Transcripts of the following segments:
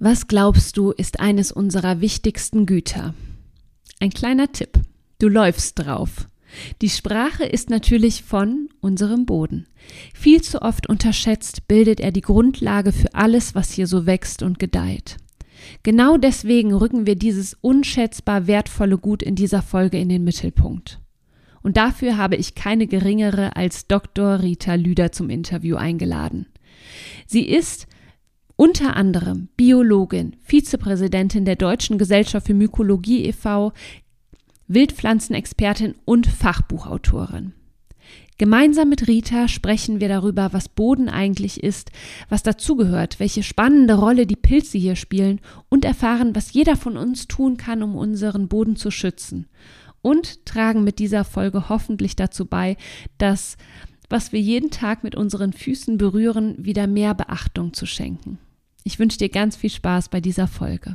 Was glaubst du, ist eines unserer wichtigsten Güter? Ein kleiner Tipp. Du läufst drauf. Die Sprache ist natürlich von unserem Boden. Viel zu oft unterschätzt bildet er die Grundlage für alles, was hier so wächst und gedeiht. Genau deswegen rücken wir dieses unschätzbar wertvolle Gut in dieser Folge in den Mittelpunkt. Und dafür habe ich keine geringere als Dr. Rita Lüder zum Interview eingeladen. Sie ist unter anderem Biologin, Vizepräsidentin der Deutschen Gesellschaft für Mykologie e.V., Wildpflanzenexpertin und Fachbuchautorin. Gemeinsam mit Rita sprechen wir darüber, was Boden eigentlich ist, was dazugehört, welche spannende Rolle die Pilze hier spielen und erfahren, was jeder von uns tun kann, um unseren Boden zu schützen. Und tragen mit dieser Folge hoffentlich dazu bei, dass was wir jeden Tag mit unseren Füßen berühren, wieder mehr Beachtung zu schenken. Ich wünsche dir ganz viel Spaß bei dieser Folge.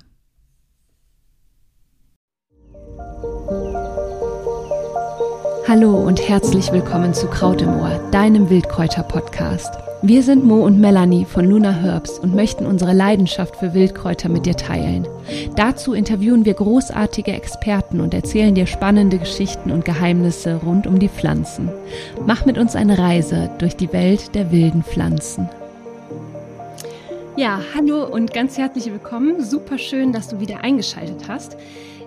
Hallo und herzlich willkommen zu Kraut im Ohr, deinem Wildkräuter-Podcast. Wir sind Mo und Melanie von Luna Herbs und möchten unsere Leidenschaft für Wildkräuter mit dir teilen. Dazu interviewen wir großartige Experten und erzählen dir spannende Geschichten und Geheimnisse rund um die Pflanzen. Mach mit uns eine Reise durch die Welt der wilden Pflanzen. Ja, hallo und ganz herzlich willkommen. Super schön, dass du wieder eingeschaltet hast.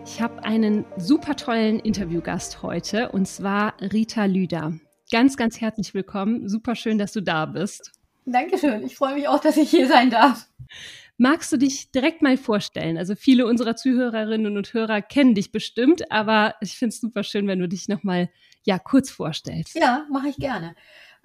Ich habe einen super tollen Interviewgast heute und zwar Rita Lüder. Ganz, ganz herzlich willkommen. Super schön, dass du da bist. Dankeschön. Ich freue mich auch, dass ich hier sein darf. Magst du dich direkt mal vorstellen? Also viele unserer Zuhörerinnen und Hörer kennen dich bestimmt, aber ich finde es super schön, wenn du dich nochmal ja kurz vorstellst. Ja, mache ich gerne.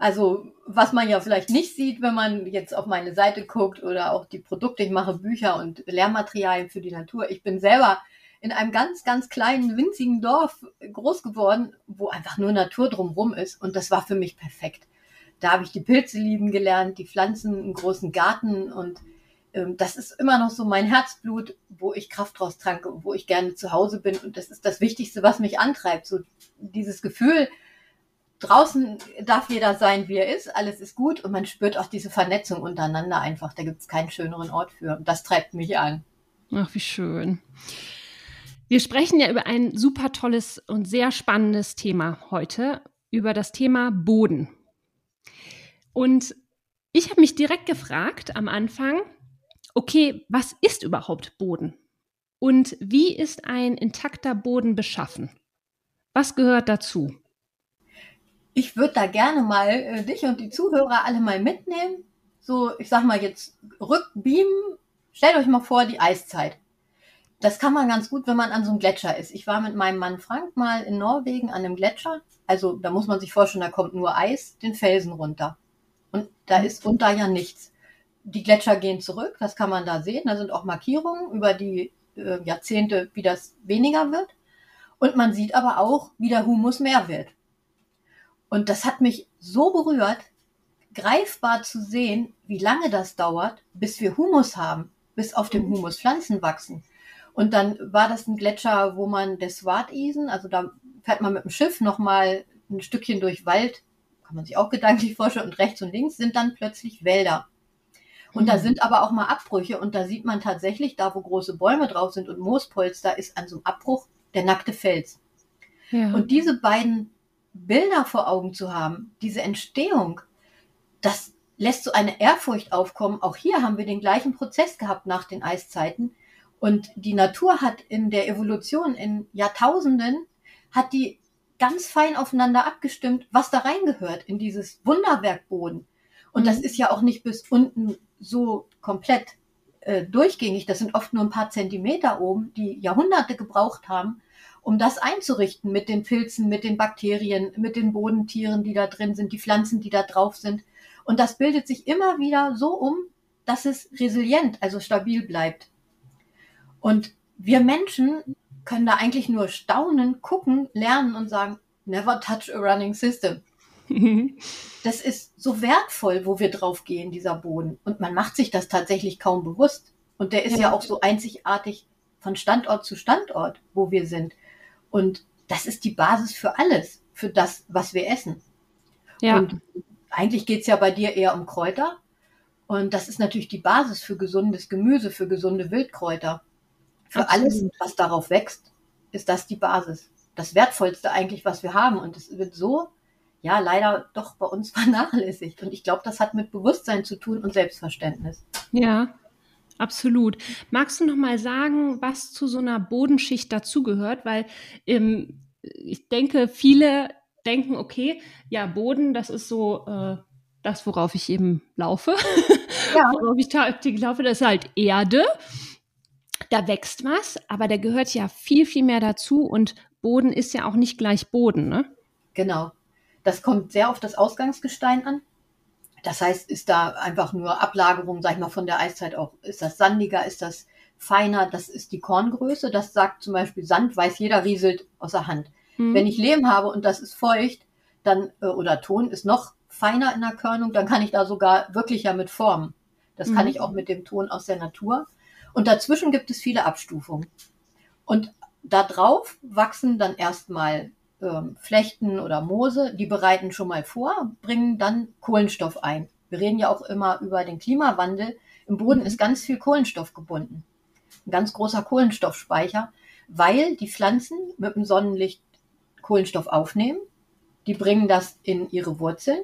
Also was man ja vielleicht nicht sieht, wenn man jetzt auf meine Seite guckt oder auch die Produkte, ich mache Bücher und Lehrmaterialien für die Natur. Ich bin selber in einem ganz, ganz kleinen, winzigen Dorf groß geworden, wo einfach nur Natur drumherum ist. Und das war für mich perfekt. Da habe ich die Pilze lieben gelernt, die Pflanzen, einen großen Garten und ähm, das ist immer noch so mein Herzblut, wo ich Kraft draus tranke, wo ich gerne zu Hause bin. Und das ist das Wichtigste, was mich antreibt. So dieses Gefühl, draußen darf jeder sein, wie er ist, alles ist gut und man spürt auch diese Vernetzung untereinander einfach. Da gibt es keinen schöneren Ort für. Das treibt mich an. Ach, wie schön. Wir sprechen ja über ein super tolles und sehr spannendes Thema heute, über das Thema Boden. Und ich habe mich direkt gefragt am Anfang, okay, was ist überhaupt Boden? Und wie ist ein intakter Boden beschaffen? Was gehört dazu? Ich würde da gerne mal äh, dich und die Zuhörer alle mal mitnehmen. So, ich sag mal jetzt rückbeamen. Stellt euch mal vor, die Eiszeit. Das kann man ganz gut, wenn man an so einem Gletscher ist. Ich war mit meinem Mann Frank mal in Norwegen an einem Gletscher. Also da muss man sich vorstellen, da kommt nur Eis den Felsen runter. Und da ist unter ja nichts. Die Gletscher gehen zurück, das kann man da sehen. Da sind auch Markierungen über die äh, Jahrzehnte, wie das weniger wird. Und man sieht aber auch, wie der Humus mehr wird. Und das hat mich so berührt, greifbar zu sehen, wie lange das dauert, bis wir Humus haben, bis auf dem Humus Pflanzen wachsen. Und dann war das ein Gletscher, wo man des Swartisen, also da fährt man mit dem Schiff nochmal ein Stückchen durch Wald, kann man sich auch gedanklich vorstellen, und rechts und links sind dann plötzlich Wälder. Und mhm. da sind aber auch mal Abbrüche und da sieht man tatsächlich, da wo große Bäume drauf sind und Moospolster, ist an so einem Abbruch der nackte Fels. Ja. Und diese beiden Bilder vor Augen zu haben, diese Entstehung, das lässt so eine Ehrfurcht aufkommen. Auch hier haben wir den gleichen Prozess gehabt nach den Eiszeiten. Und die Natur hat in der Evolution in Jahrtausenden, hat die ganz fein aufeinander abgestimmt, was da reingehört in dieses Wunderwerk Boden. Und mhm. das ist ja auch nicht bis unten so komplett äh, durchgängig. Das sind oft nur ein paar Zentimeter oben, die Jahrhunderte gebraucht haben, um das einzurichten mit den Pilzen, mit den Bakterien, mit den Bodentieren, die da drin sind, die Pflanzen, die da drauf sind. Und das bildet sich immer wieder so um, dass es resilient, also stabil bleibt. Und wir Menschen können da eigentlich nur staunen, gucken, lernen und sagen, never touch a running system. das ist so wertvoll, wo wir drauf gehen, dieser Boden. Und man macht sich das tatsächlich kaum bewusst. Und der ist ja, ja auch so einzigartig von Standort zu Standort, wo wir sind. Und das ist die Basis für alles, für das, was wir essen. Ja. Und eigentlich geht's ja bei dir eher um Kräuter. Und das ist natürlich die Basis für gesundes Gemüse, für gesunde Wildkräuter. Für Absolut. alles, was darauf wächst, ist das die Basis. Das Wertvollste eigentlich, was wir haben. Und es wird so, ja, leider doch bei uns vernachlässigt. Und ich glaube, das hat mit Bewusstsein zu tun und Selbstverständnis. Ja, absolut. Magst du noch mal sagen, was zu so einer Bodenschicht dazugehört? Weil ähm, ich denke, viele denken, okay, ja, Boden, das ist so äh, das, worauf ich eben laufe. Ja. worauf ich tagtäglich laufe, das ist halt Erde. Da wächst was, aber da gehört ja viel, viel mehr dazu und Boden ist ja auch nicht gleich Boden, ne? Genau. Das kommt sehr auf das Ausgangsgestein an. Das heißt, ist da einfach nur Ablagerung, sag ich mal, von der Eiszeit auch. Ist das sandiger, ist das feiner? Das ist die Korngröße. Das sagt zum Beispiel Sand, weiß jeder, rieselt aus der Hand. Mhm. Wenn ich Lehm habe und das ist feucht, dann, äh, oder Ton ist noch feiner in der Körnung, dann kann ich da sogar wirklich ja mit formen. Das mhm. kann ich auch mit dem Ton aus der Natur. Und dazwischen gibt es viele Abstufungen. Und da drauf wachsen dann erstmal ähm, Flechten oder Moose, die bereiten schon mal vor, bringen dann Kohlenstoff ein. Wir reden ja auch immer über den Klimawandel. Im Boden mhm. ist ganz viel Kohlenstoff gebunden. Ein ganz großer Kohlenstoffspeicher, weil die Pflanzen mit dem Sonnenlicht Kohlenstoff aufnehmen. Die bringen das in ihre Wurzeln,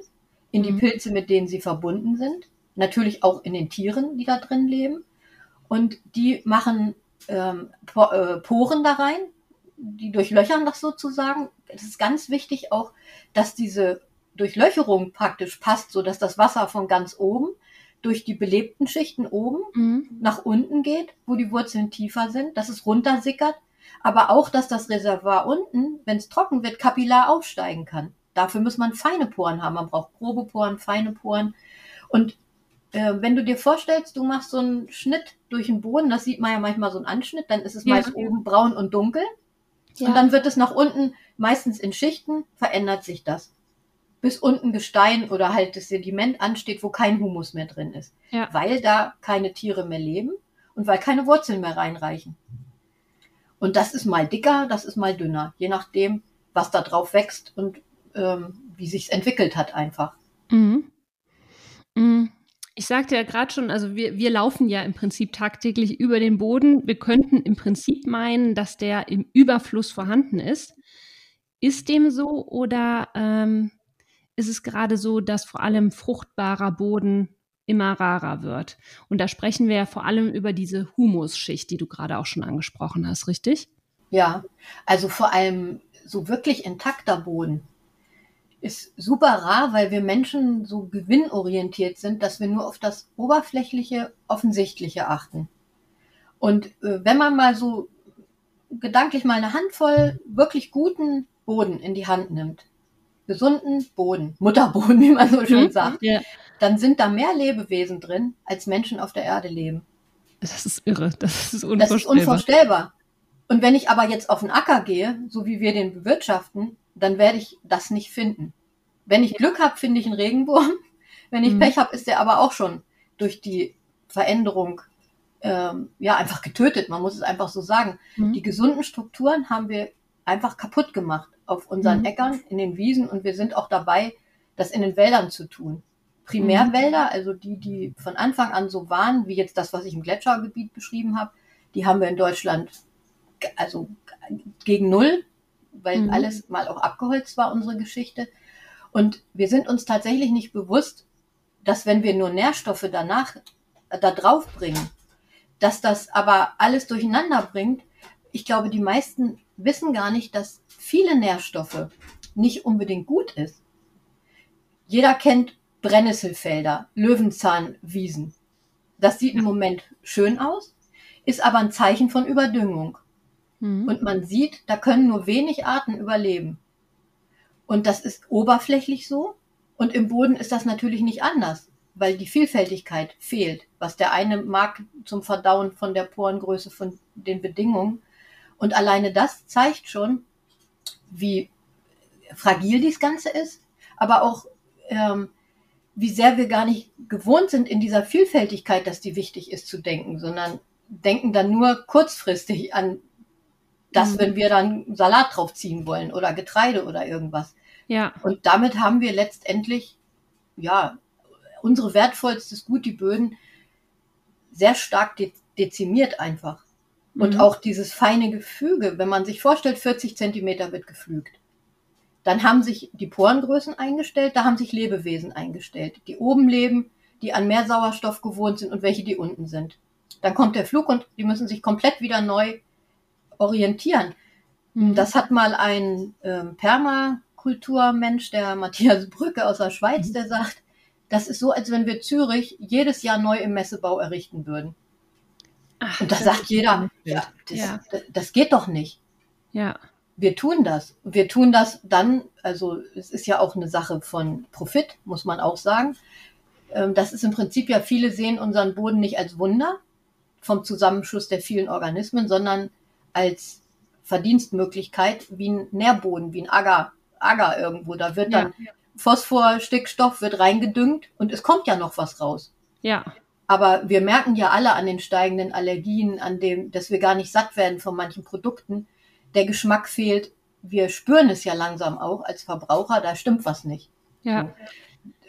in die mhm. Pilze, mit denen sie verbunden sind. Natürlich auch in den Tieren, die da drin leben. Und die machen ähm, äh, Poren da rein, die durchlöchern das sozusagen. Es ist ganz wichtig auch, dass diese Durchlöcherung praktisch passt, so dass das Wasser von ganz oben durch die belebten Schichten oben mhm. nach unten geht, wo die Wurzeln tiefer sind, dass es runtersickert aber auch, dass das Reservoir unten, wenn es trocken wird, kapillar aufsteigen kann. Dafür muss man feine Poren haben. Man braucht grobe Poren, feine Poren. Und äh, wenn du dir vorstellst, du machst so einen Schnitt durch den Boden, das sieht man ja manchmal so einen Anschnitt, dann ist es ja. meist oben braun und dunkel. Ja. Und dann wird es nach unten, meistens in Schichten, verändert sich das. Bis unten Gestein oder halt das Sediment ansteht, wo kein Humus mehr drin ist. Ja. Weil da keine Tiere mehr leben und weil keine Wurzeln mehr reinreichen. Und das ist mal dicker, das ist mal dünner, je nachdem, was da drauf wächst und ähm, wie sich's entwickelt hat einfach. Mhm. Mhm. Ich sagte ja gerade schon, also wir, wir laufen ja im Prinzip tagtäglich über den Boden. Wir könnten im Prinzip meinen, dass der im Überfluss vorhanden ist. Ist dem so oder ähm, ist es gerade so, dass vor allem fruchtbarer Boden immer rarer wird. Und da sprechen wir ja vor allem über diese Humusschicht, die du gerade auch schon angesprochen hast, richtig? Ja, also vor allem so wirklich intakter Boden ist super rar, weil wir Menschen so gewinnorientiert sind, dass wir nur auf das oberflächliche, offensichtliche achten. Und äh, wenn man mal so gedanklich mal eine Handvoll wirklich guten Boden in die Hand nimmt, gesunden Boden, Mutterboden, wie man so schön mhm. sagt, ja. dann sind da mehr Lebewesen drin, als Menschen auf der Erde leben. Das ist irre, das ist unvorstellbar. Das ist unvorstellbar. Und wenn ich aber jetzt auf den Acker gehe, so wie wir den bewirtschaften, dann werde ich das nicht finden. Wenn ich Glück habe, finde ich einen Regenwurm. Wenn ich mhm. Pech habe, ist der aber auch schon durch die Veränderung ähm, ja einfach getötet. Man muss es einfach so sagen. Mhm. Die gesunden Strukturen haben wir einfach kaputt gemacht auf unseren mhm. Äckern, in den Wiesen und wir sind auch dabei, das in den Wäldern zu tun. Primärwälder, mhm. also die, die von Anfang an so waren, wie jetzt das, was ich im Gletschergebiet beschrieben habe, die haben wir in Deutschland also gegen null, weil mhm. alles mal auch abgeholzt war, unsere Geschichte. Und wir sind uns tatsächlich nicht bewusst, dass wenn wir nur Nährstoffe danach äh, da drauf bringen, dass das aber alles durcheinander bringt. Ich glaube, die meisten wissen gar nicht, dass viele Nährstoffe nicht unbedingt gut ist. Jeder kennt Brennnesselfelder, Löwenzahnwiesen. Das sieht im Moment schön aus, ist aber ein Zeichen von Überdüngung. Mhm. Und man sieht, da können nur wenig Arten überleben. Und das ist oberflächlich so. Und im Boden ist das natürlich nicht anders, weil die Vielfältigkeit fehlt. Was der eine mag zum Verdauen von der Porengröße, von den Bedingungen. Und alleine das zeigt schon, wie fragil dies Ganze ist, aber auch ähm, wie sehr wir gar nicht gewohnt sind, in dieser Vielfältigkeit, dass die wichtig ist, zu denken, sondern denken dann nur kurzfristig an das, mhm. wenn wir dann Salat draufziehen wollen oder Getreide oder irgendwas. Ja. Und damit haben wir letztendlich, ja, unsere wertvollstes Gut, die Böden, sehr stark de dezimiert einfach. Und mhm. auch dieses feine Gefüge, wenn man sich vorstellt, 40 Zentimeter wird gepflügt. Dann haben sich die Porengrößen eingestellt, da haben sich Lebewesen eingestellt, die oben leben, die an mehr Sauerstoff gewohnt sind und welche, die unten sind. Dann kommt der Flug und die müssen sich komplett wieder neu orientieren. Mhm. Das hat mal ein ähm, Permakulturmensch, der Matthias Brücke aus der Schweiz, mhm. der sagt, das ist so, als wenn wir Zürich jedes Jahr neu im Messebau errichten würden. Ach, und da sagt jeder, ja das, ja. das geht doch nicht. Ja. Wir tun das. Wir tun das dann, also es ist ja auch eine Sache von Profit, muss man auch sagen. Ähm, das ist im Prinzip ja, viele sehen unseren Boden nicht als Wunder vom Zusammenschluss der vielen Organismen, sondern als Verdienstmöglichkeit wie ein Nährboden, wie ein Agar, Agar irgendwo. Da wird dann ja. Phosphor, Stickstoff wird reingedüngt und es kommt ja noch was raus. Ja. Aber wir merken ja alle an den steigenden Allergien, an dem, dass wir gar nicht satt werden von manchen Produkten. Der Geschmack fehlt. Wir spüren es ja langsam auch als Verbraucher, da stimmt was nicht. Ja.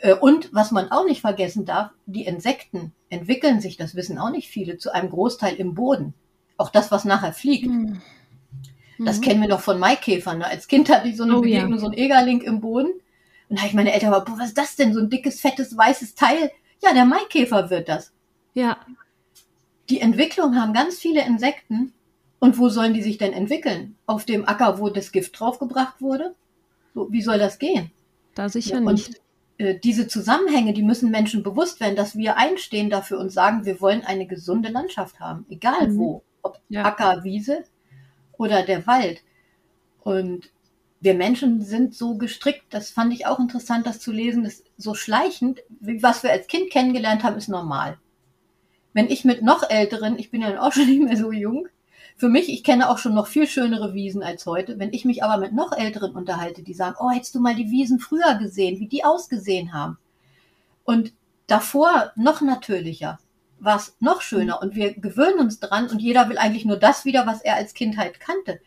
Äh, und was man auch nicht vergessen darf, die Insekten entwickeln sich, das wissen auch nicht viele, zu einem Großteil im Boden. Auch das, was nachher fliegt. Mhm. Das kennen wir noch von Maikäfern. Ne? Als Kind hatte ich so eine oh, Begegnung, ja. so ein Egerling im Boden. Und da habe ich meine Eltern aber, was ist das denn? So ein dickes, fettes, weißes Teil. Ja, der Maikäfer wird das. Ja. Die Entwicklung haben ganz viele Insekten. Und wo sollen die sich denn entwickeln? Auf dem Acker, wo das Gift draufgebracht wurde? So, wie soll das gehen? Da sicher ja, nicht. Und, äh, diese Zusammenhänge, die müssen Menschen bewusst werden, dass wir einstehen dafür und sagen, wir wollen eine gesunde Landschaft haben, egal mhm. wo, ob ja. Acker, Wiese oder der Wald. Und wir Menschen sind so gestrickt, das fand ich auch interessant, das zu lesen, das so schleichend, wie was wir als Kind kennengelernt haben, ist normal. Wenn ich mit noch älteren, ich bin ja auch schon nicht mehr so jung, für mich, ich kenne auch schon noch viel schönere Wiesen als heute. Wenn ich mich aber mit noch älteren unterhalte, die sagen, oh, hättest du mal die Wiesen früher gesehen, wie die ausgesehen haben. Und davor noch natürlicher, war es noch schöner. Und wir gewöhnen uns dran und jeder will eigentlich nur das wieder, was er als Kindheit kannte.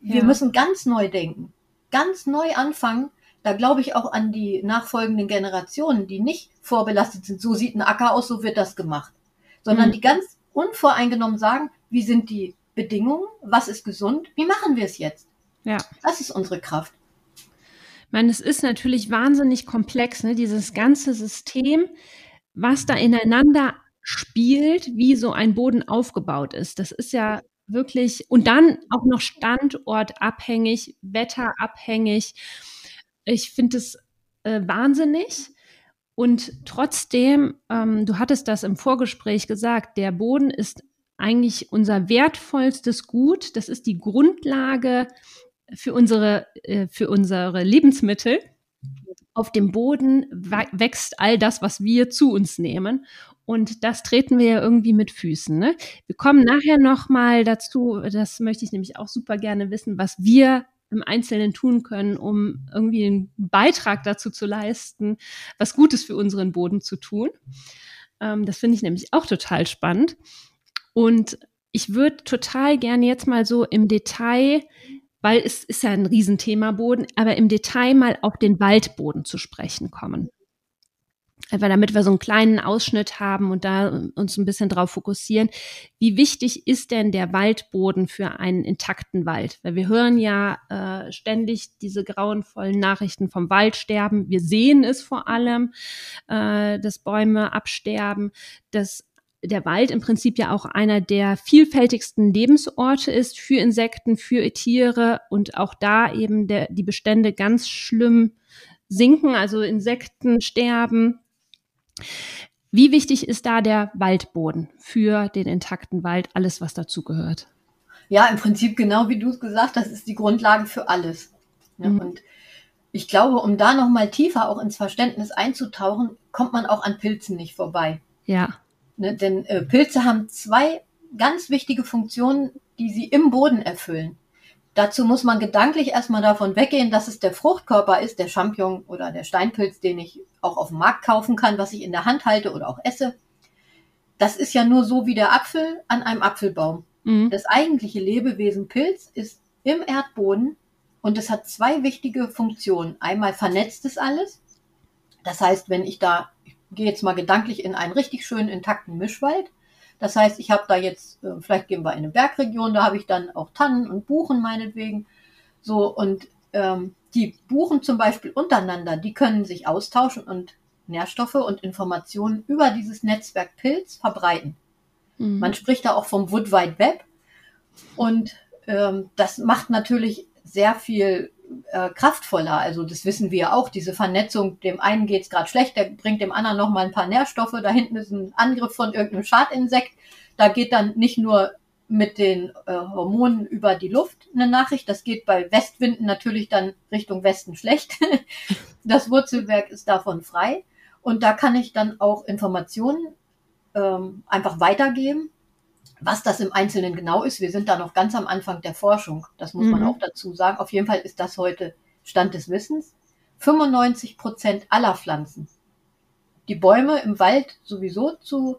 Wir ja. müssen ganz neu denken ganz neu anfangen. Da glaube ich auch an die nachfolgenden Generationen, die nicht vorbelastet sind. So sieht ein Acker aus, so wird das gemacht. Sondern mhm. die ganz unvoreingenommen sagen, wie sind die Bedingungen, was ist gesund, wie machen wir es jetzt? Ja. Das ist unsere Kraft. Ich meine, es ist natürlich wahnsinnig komplex, ne? dieses ganze System, was da ineinander spielt, wie so ein Boden aufgebaut ist. Das ist ja wirklich und dann auch noch standortabhängig, wetterabhängig. Ich finde es äh, wahnsinnig. Und trotzdem, ähm, du hattest das im Vorgespräch gesagt, der Boden ist eigentlich unser wertvollstes Gut. Das ist die Grundlage für unsere, äh, für unsere Lebensmittel. Auf dem Boden wächst all das, was wir zu uns nehmen. Und das treten wir ja irgendwie mit Füßen. Ne? Wir kommen nachher nochmal dazu, das möchte ich nämlich auch super gerne wissen, was wir im Einzelnen tun können, um irgendwie einen Beitrag dazu zu leisten, was Gutes für unseren Boden zu tun. Ähm, das finde ich nämlich auch total spannend. Und ich würde total gerne jetzt mal so im Detail, weil es ist ja ein Riesenthema Boden, aber im Detail mal auf den Waldboden zu sprechen kommen einfach damit wir so einen kleinen Ausschnitt haben und da uns ein bisschen drauf fokussieren. Wie wichtig ist denn der Waldboden für einen intakten Wald? Weil wir hören ja äh, ständig diese grauenvollen Nachrichten vom Waldsterben. Wir sehen es vor allem, äh, dass Bäume absterben, dass der Wald im Prinzip ja auch einer der vielfältigsten Lebensorte ist für Insekten, für Tiere und auch da eben der, die Bestände ganz schlimm sinken, also Insekten sterben, wie wichtig ist da der Waldboden für den intakten Wald, alles, was dazugehört? Ja, im Prinzip genau wie du es gesagt hast, ist die Grundlage für alles. Ja, mhm. Und ich glaube, um da nochmal tiefer auch ins Verständnis einzutauchen, kommt man auch an Pilzen nicht vorbei. Ja. Ne, denn äh, Pilze haben zwei ganz wichtige Funktionen, die sie im Boden erfüllen. Dazu muss man gedanklich erstmal davon weggehen, dass es der Fruchtkörper ist, der Champignon oder der Steinpilz, den ich auch auf dem Markt kaufen kann, was ich in der Hand halte oder auch esse. Das ist ja nur so wie der Apfel an einem Apfelbaum. Mhm. Das eigentliche Lebewesen Pilz ist im Erdboden und es hat zwei wichtige Funktionen. Einmal vernetzt es alles. Das heißt, wenn ich da, gehe jetzt mal gedanklich in einen richtig schönen intakten Mischwald. Das heißt, ich habe da jetzt, äh, vielleicht gehen wir in eine Bergregion, da habe ich dann auch Tannen und Buchen meinetwegen. So, und ähm, die Buchen zum Beispiel untereinander, die können sich austauschen und Nährstoffe und Informationen über dieses Netzwerk Pilz verbreiten. Mhm. Man spricht da auch vom Wood Wide Web. Und ähm, das macht natürlich sehr viel äh, kraftvoller. Also das wissen wir auch, diese Vernetzung, dem einen geht es gerade schlecht, der bringt dem anderen nochmal ein paar Nährstoffe, da hinten ist ein Angriff von irgendeinem Schadinsekt. Da geht dann nicht nur mit den äh, Hormonen über die Luft eine Nachricht. Das geht bei Westwinden natürlich dann Richtung Westen schlecht. das Wurzelwerk ist davon frei. Und da kann ich dann auch Informationen ähm, einfach weitergeben. Was das im Einzelnen genau ist, wir sind da noch ganz am Anfang der Forschung. Das muss mhm. man auch dazu sagen. Auf jeden Fall ist das heute Stand des Wissens. 95 Prozent aller Pflanzen. Die Bäume im Wald sowieso zu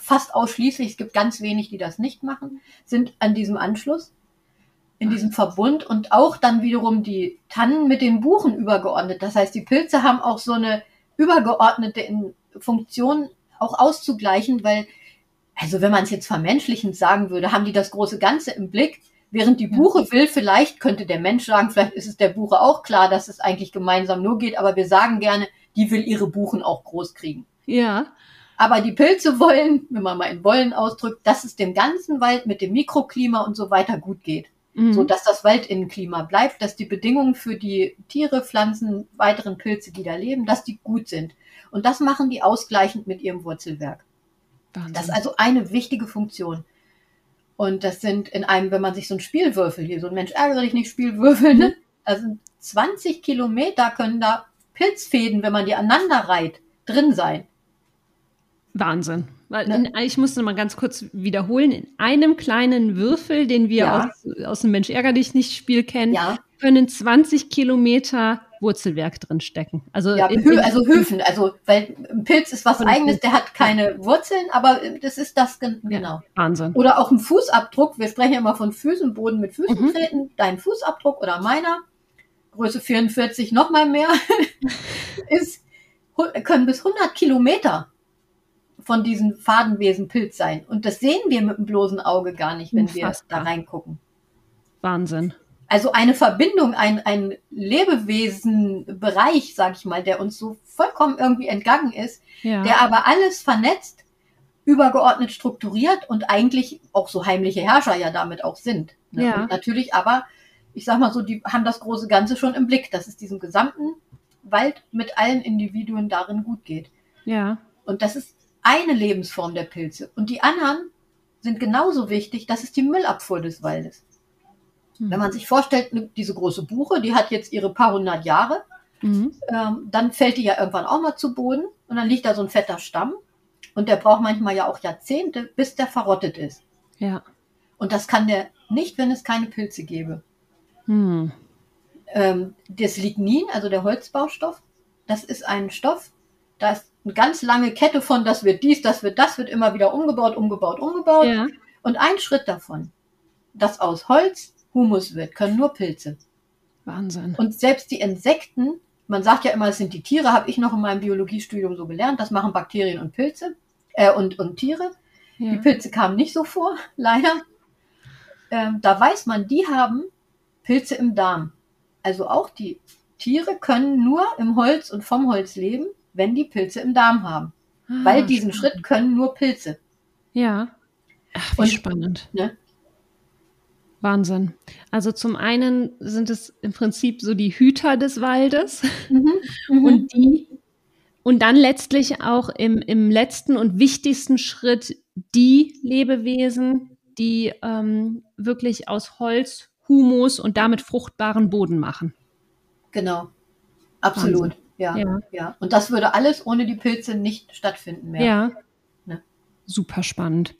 fast ausschließlich, es gibt ganz wenig, die das nicht machen, sind an diesem Anschluss, in diesem Verbund und auch dann wiederum die Tannen mit den Buchen übergeordnet. Das heißt, die Pilze haben auch so eine übergeordnete Funktion auch auszugleichen, weil, also wenn man es jetzt vermenschlichend sagen würde, haben die das große Ganze im Blick. Während die Buche will, vielleicht könnte der Mensch sagen, vielleicht ist es der Buche auch klar, dass es eigentlich gemeinsam nur geht, aber wir sagen gerne, die will ihre Buchen auch groß kriegen. Ja. Aber die Pilze wollen, wenn man mal in Wollen ausdrückt, dass es dem ganzen Wald mit dem Mikroklima und so weiter gut geht. Mhm. So dass das Waldinnenklima bleibt, dass die Bedingungen für die Tiere, Pflanzen, weiteren Pilze, die da leben, dass die gut sind. Und das machen die ausgleichend mit ihrem Wurzelwerk. Wahnsinn. Das ist also eine wichtige Funktion. Und das sind in einem, wenn man sich so ein Spielwürfel hier, so ein Mensch ärgere dich nicht, Spielwürfel, ne? Also 20 Kilometer können da Pilzfäden, wenn man die aneinander reiht, drin sein. Wahnsinn. Weil in, ich muss noch mal ganz kurz wiederholen. In einem kleinen Würfel, den wir ja. aus, aus dem Mensch ärger dich nicht Spiel kennen, ja. können 20 Kilometer Wurzelwerk drin stecken. Also, ja, in, also Höfen, also weil ein Pilz ist was eigenes, der hat keine Wurzeln, aber das ist das genau. Ja, Wahnsinn. Oder auch ein Fußabdruck. Wir sprechen ja immer von Füßen, Boden mit Füßen mhm. treten. Dein Fußabdruck oder meiner, Größe 44 noch mal mehr, ist können bis 100 Kilometer von diesem Fadenwesen Pilz sein. Und das sehen wir mit dem bloßen Auge gar nicht, wenn Unfassbar. wir da reingucken. Wahnsinn. Also eine Verbindung, ein, ein Lebewesenbereich, sag ich mal, der uns so vollkommen irgendwie entgangen ist, ja. der aber alles vernetzt, übergeordnet strukturiert und eigentlich auch so heimliche Herrscher ja damit auch sind. Ne? Ja. Und natürlich aber, ich sag mal so, die haben das große Ganze schon im Blick, dass es diesem gesamten Wald mit allen Individuen darin gut geht. Ja. Und das ist eine Lebensform der Pilze. Und die anderen sind genauso wichtig, das ist die Müllabfuhr des Waldes. Mhm. Wenn man sich vorstellt, ne, diese große Buche, die hat jetzt ihre paar hundert Jahre, mhm. ähm, dann fällt die ja irgendwann auch mal zu Boden und dann liegt da so ein fetter Stamm und der braucht manchmal ja auch Jahrzehnte, bis der verrottet ist. Ja. Und das kann der nicht, wenn es keine Pilze gäbe. Mhm. Ähm, das Lignin, also der Holzbaustoff, das ist ein Stoff, da ist eine ganz lange Kette von, das wird dies, das wird das, wird immer wieder umgebaut, umgebaut, umgebaut. Ja. Und ein Schritt davon, das aus Holz Humus wird, können nur Pilze. Wahnsinn. Und selbst die Insekten, man sagt ja immer, es sind die Tiere, habe ich noch in meinem Biologiestudium so gelernt, das machen Bakterien und Pilze äh, und, und Tiere. Ja. Die Pilze kamen nicht so vor, leider. Ähm, da weiß man, die haben Pilze im Darm. Also auch die Tiere können nur im Holz und vom Holz leben wenn die Pilze im Darm haben. Ah, Weil diesen spannend. Schritt können nur Pilze. Ja. Ach, wie Und, spannend. Ne? Wahnsinn. Also zum einen sind es im Prinzip so die Hüter des Waldes mhm, mhm. und die und dann letztlich auch im, im letzten und wichtigsten Schritt die Lebewesen, die ähm, wirklich aus Holz Humus und damit fruchtbaren Boden machen. Genau, absolut. Ja, ja, ja. Und das würde alles ohne die Pilze nicht stattfinden mehr. Ja. Ne? Super spannend.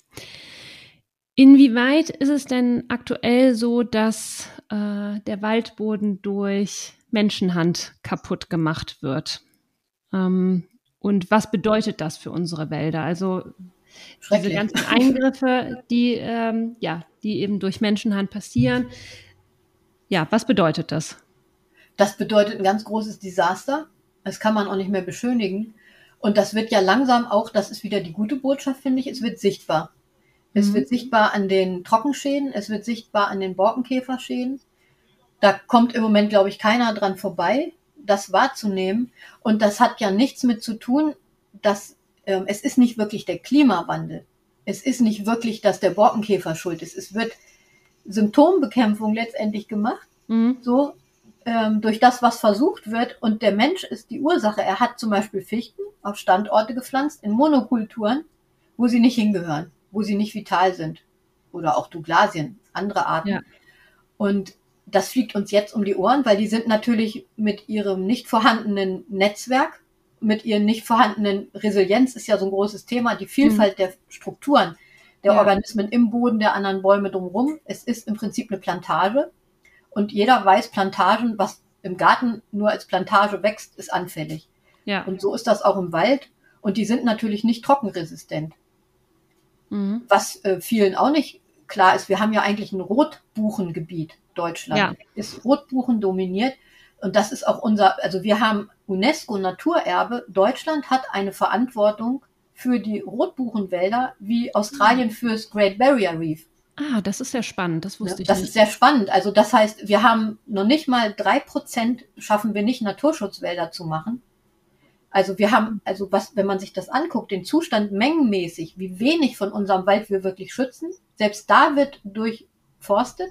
Inwieweit ist es denn aktuell so, dass äh, der Waldboden durch Menschenhand kaputt gemacht wird? Ähm, und was bedeutet das für unsere Wälder? Also diese ganzen Eingriffe, die, ähm, ja, die eben durch Menschenhand passieren. Ja, was bedeutet das? Das bedeutet ein ganz großes Desaster. Das kann man auch nicht mehr beschönigen. Und das wird ja langsam auch, das ist wieder die gute Botschaft, finde ich, es wird sichtbar. Es Mhm. wird sichtbar an den Trockenschäden, es wird sichtbar an den Borkenkäferschäden. Da kommt im Moment, glaube ich, keiner dran vorbei, das wahrzunehmen. Und das hat ja nichts mit zu tun, dass ähm, es ist nicht wirklich der Klimawandel. Es ist nicht wirklich, dass der Borkenkäfer schuld ist. Es wird Symptombekämpfung letztendlich gemacht, Mhm. so ähm, durch das, was versucht wird. Und der Mensch ist die Ursache. Er hat zum Beispiel Fichten auf Standorte gepflanzt in Monokulturen, wo sie nicht hingehören, wo sie nicht vital sind. Oder auch Douglasien, andere Arten. Ja. Und das fliegt uns jetzt um die Ohren, weil die sind natürlich mit ihrem nicht vorhandenen Netzwerk, mit ihren nicht vorhandenen Resilienz ist ja so ein großes Thema, die Vielfalt der Strukturen der Ja. Organismen im Boden der anderen Bäume drumherum. Es ist im Prinzip eine Plantage und jeder weiß, Plantagen, was im Garten nur als Plantage wächst, ist anfällig. Ja. Und so ist das auch im Wald und die sind natürlich nicht trockenresistent. Mhm. Was äh, vielen auch nicht klar ist, wir haben ja eigentlich ein Rotbuchengebiet, Deutschland. Ja. Ist Rotbuchen dominiert. Und das ist auch unser, also wir haben UNESCO Naturerbe. Deutschland hat eine Verantwortung für die Rotbuchenwälder wie Australien fürs Great Barrier Reef. Ah, das ist ja spannend. Das wusste ich Das nicht. ist sehr spannend. Also das heißt, wir haben noch nicht mal drei Prozent schaffen wir nicht Naturschutzwälder zu machen. Also wir haben, also was, wenn man sich das anguckt, den Zustand mengenmäßig, wie wenig von unserem Wald wir wirklich schützen, selbst da wird durchforstet.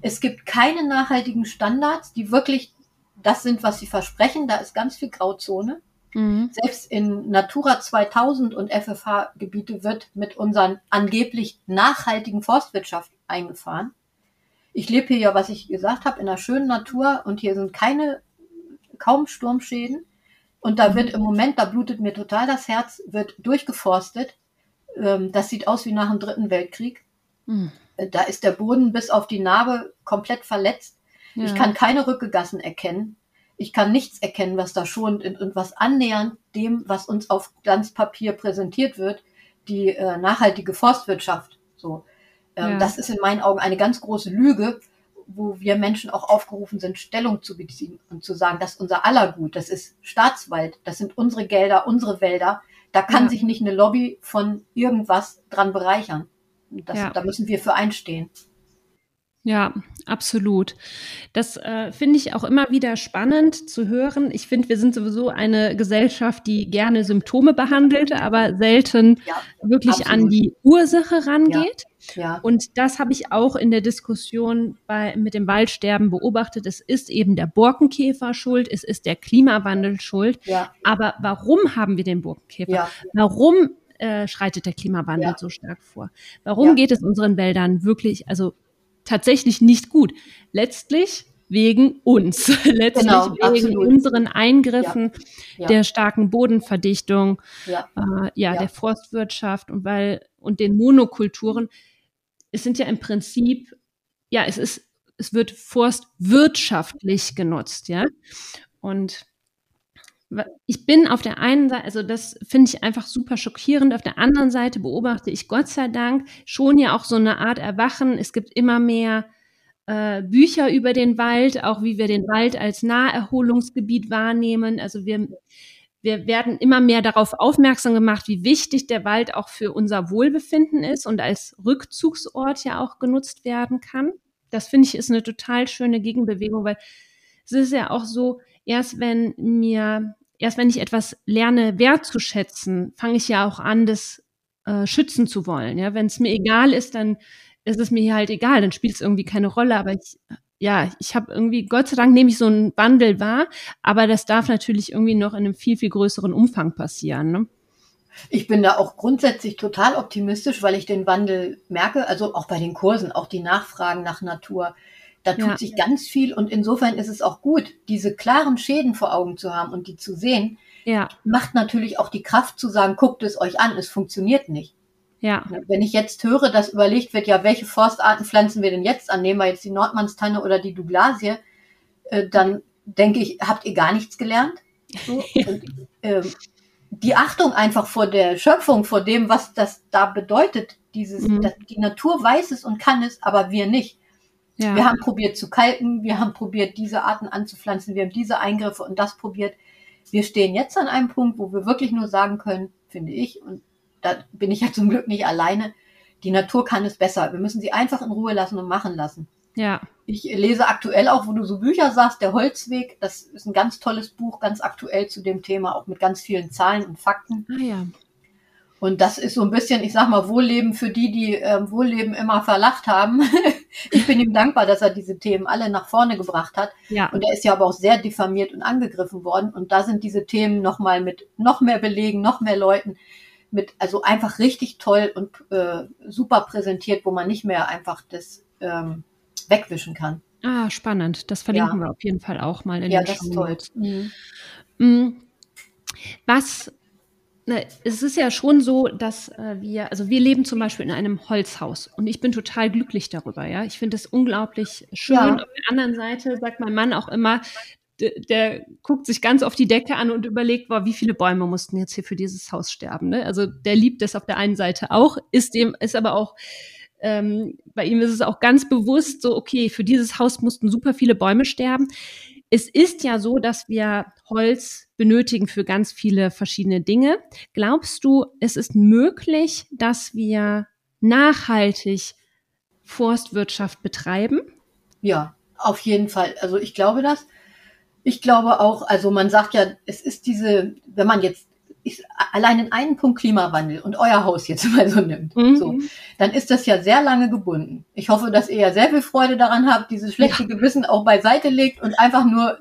Es gibt keine nachhaltigen Standards, die wirklich das sind, was sie versprechen. Da ist ganz viel Grauzone. Mhm. Selbst in Natura 2000 und FFH-Gebiete wird mit unseren angeblich nachhaltigen Forstwirtschaft eingefahren. Ich lebe hier ja, was ich gesagt habe, in einer schönen Natur und hier sind keine, kaum Sturmschäden. Und da wird im Moment, da blutet mir total das Herz, wird durchgeforstet. Ähm, Das sieht aus wie nach dem Dritten Weltkrieg. Mhm. Da ist der Boden bis auf die Narbe komplett verletzt. Ja. Ich kann keine Rückegassen erkennen. Ich kann nichts erkennen, was da schonend und was annähernd dem, was uns auf Glanzpapier präsentiert wird, die äh, nachhaltige Forstwirtschaft. So, ähm, Ja. das ist in meinen Augen eine ganz große Lüge, wo wir Menschen auch aufgerufen sind, Stellung zu beziehen und zu sagen, das ist unser aller Gut, das ist Staatswald, das sind unsere Gelder, unsere Wälder. Da kann Ja. sich nicht eine Lobby von irgendwas dran bereichern. Das, Ja. Da müssen wir für einstehen. Ja, absolut. Das äh, finde ich auch immer wieder spannend zu hören. Ich finde, wir sind sowieso eine Gesellschaft, die gerne Symptome behandelt, aber selten Ja, wirklich an absolut. die Ursache rangeht. ja. Und das habe ich auch in der Diskussion bei, mit dem Waldsterben beobachtet. Es ist eben der Borkenkäfer schuld, es ist der Klimawandel schuld. Ja, Aber warum haben wir den Borkenkäfer? ja, Warum äh, schreitet der Klimawandel Ja. so stark vor? Warum Ja. geht es unseren Wäldern wirklich, also tatsächlich nicht gut? Letztlich wegen uns, letztlich Genau, wegen absolut. unseren Eingriffen ja. der starken Bodenverdichtung, ja. äh, ja, Ja. der Forstwirtschaft und weil und den Monokulturen. Es sind ja im Prinzip, ja, es ist, es wird forstwirtschaftlich genutzt, ja. Und ich bin auf der einen Seite, also das finde ich einfach super schockierend. Auf der anderen Seite beobachte ich Gott sei Dank schon ja auch so eine Art Erwachen. Es gibt immer mehr äh, Bücher über den Wald, auch wie wir den Wald als Naherholungsgebiet wahrnehmen. Also wir, wir werden immer mehr darauf aufmerksam gemacht, wie wichtig der Wald auch für unser Wohlbefinden ist und als Rückzugsort ja auch genutzt werden kann. Das finde ich ist eine total schöne Gegenbewegung, weil es ist ja auch so, erst wenn mir, erst wenn ich etwas lerne wertzuschätzen, fange ich ja auch an, das äh, schützen zu wollen. Ja, wenn es mir egal ist, dann ist es mir halt egal, dann spielt es irgendwie keine Rolle. Aber ich, ja, ich habe irgendwie, Gott sei Dank nehme ich so einen Wandel wahr, aber das darf natürlich irgendwie noch in einem viel, viel größeren Umfang passieren. Ne? Ich bin da auch grundsätzlich total optimistisch, weil ich den Wandel merke, also auch bei den Kursen, auch die Nachfragen nach Natur. Da tut Ja. sich ganz viel und insofern ist es auch gut, diese klaren Schäden vor Augen zu haben und die zu sehen, Ja, macht natürlich auch die Kraft zu sagen, guckt es euch an, es funktioniert nicht. ja, Wenn ich jetzt höre, dass überlegt wird, ja, welche Forstarten pflanzen wir denn jetzt an? Nehmen wir jetzt die Nordmannstanne oder die Douglasie, äh, dann denke ich, habt ihr gar nichts gelernt? So, und, ähm, die Achtung einfach vor der Schöpfung, vor dem, was das da bedeutet, dieses, Mhm. dass die Natur weiß es und kann es, aber wir nicht. Ja. Wir haben probiert zu kalken, wir haben probiert, diese Arten anzupflanzen, wir haben diese Eingriffe und das probiert. wir stehen jetzt an einem Punkt, wo wir wirklich nur sagen können, finde ich, und da bin ich ja zum Glück nicht alleine, die Natur kann es besser. Wir müssen sie einfach in Ruhe lassen und machen lassen. Ja. Ich lese aktuell auch, wo du so Bücher sagst, der Holzweg, das ist ein ganz tolles Buch, ganz aktuell zu dem Thema, auch mit ganz vielen Zahlen und Fakten. Ah ja. Und das ist so ein bisschen, ich sag mal, Wohlleben für die, die äh, Wohlleben immer verlacht haben. ich bin ihm dankbar, dass er diese Themen alle nach vorne gebracht hat. Ja. Und er ist ja aber auch sehr diffamiert und angegriffen worden. Und da sind diese Themen nochmal mit noch mehr Belegen, noch mehr Leuten, mit, also einfach richtig toll und äh, super präsentiert, wo man nicht mehr einfach das ähm, wegwischen kann. Ah, spannend. Das verlinken ja. wir auf jeden Fall auch mal in ja, den das ist toll. Mhm. Mm. Was es ist ja schon so, dass äh, wir, also wir leben zum Beispiel in einem Holzhaus und ich bin total glücklich darüber, ja. Ich finde es unglaublich schön. Ja. Auf der anderen Seite sagt mein Mann auch immer, der, der guckt sich ganz auf die Decke an und überlegt, boah, wie viele Bäume mussten jetzt hier für dieses Haus sterben. Ne? Also der liebt es auf der einen Seite auch, ist dem, ist aber auch ähm, bei ihm ist es auch ganz bewusst so, okay, für dieses Haus mussten super viele Bäume sterben es ist ja so, dass wir Holz benötigen für ganz viele verschiedene Dinge. Glaubst du, es ist möglich, dass wir nachhaltig Forstwirtschaft betreiben? Ja, auf jeden Fall. Also ich glaube das. Ich glaube auch, also man sagt ja, es ist diese, wenn man jetzt ich, allein in einen Punkt Klimawandel und euer Haus jetzt mal so nimmt, mhm. so, dann ist das ja sehr lange gebunden. Ich hoffe, dass ihr ja sehr viel Freude daran habt, dieses schlechte ja. Gewissen auch beiseite legt und einfach nur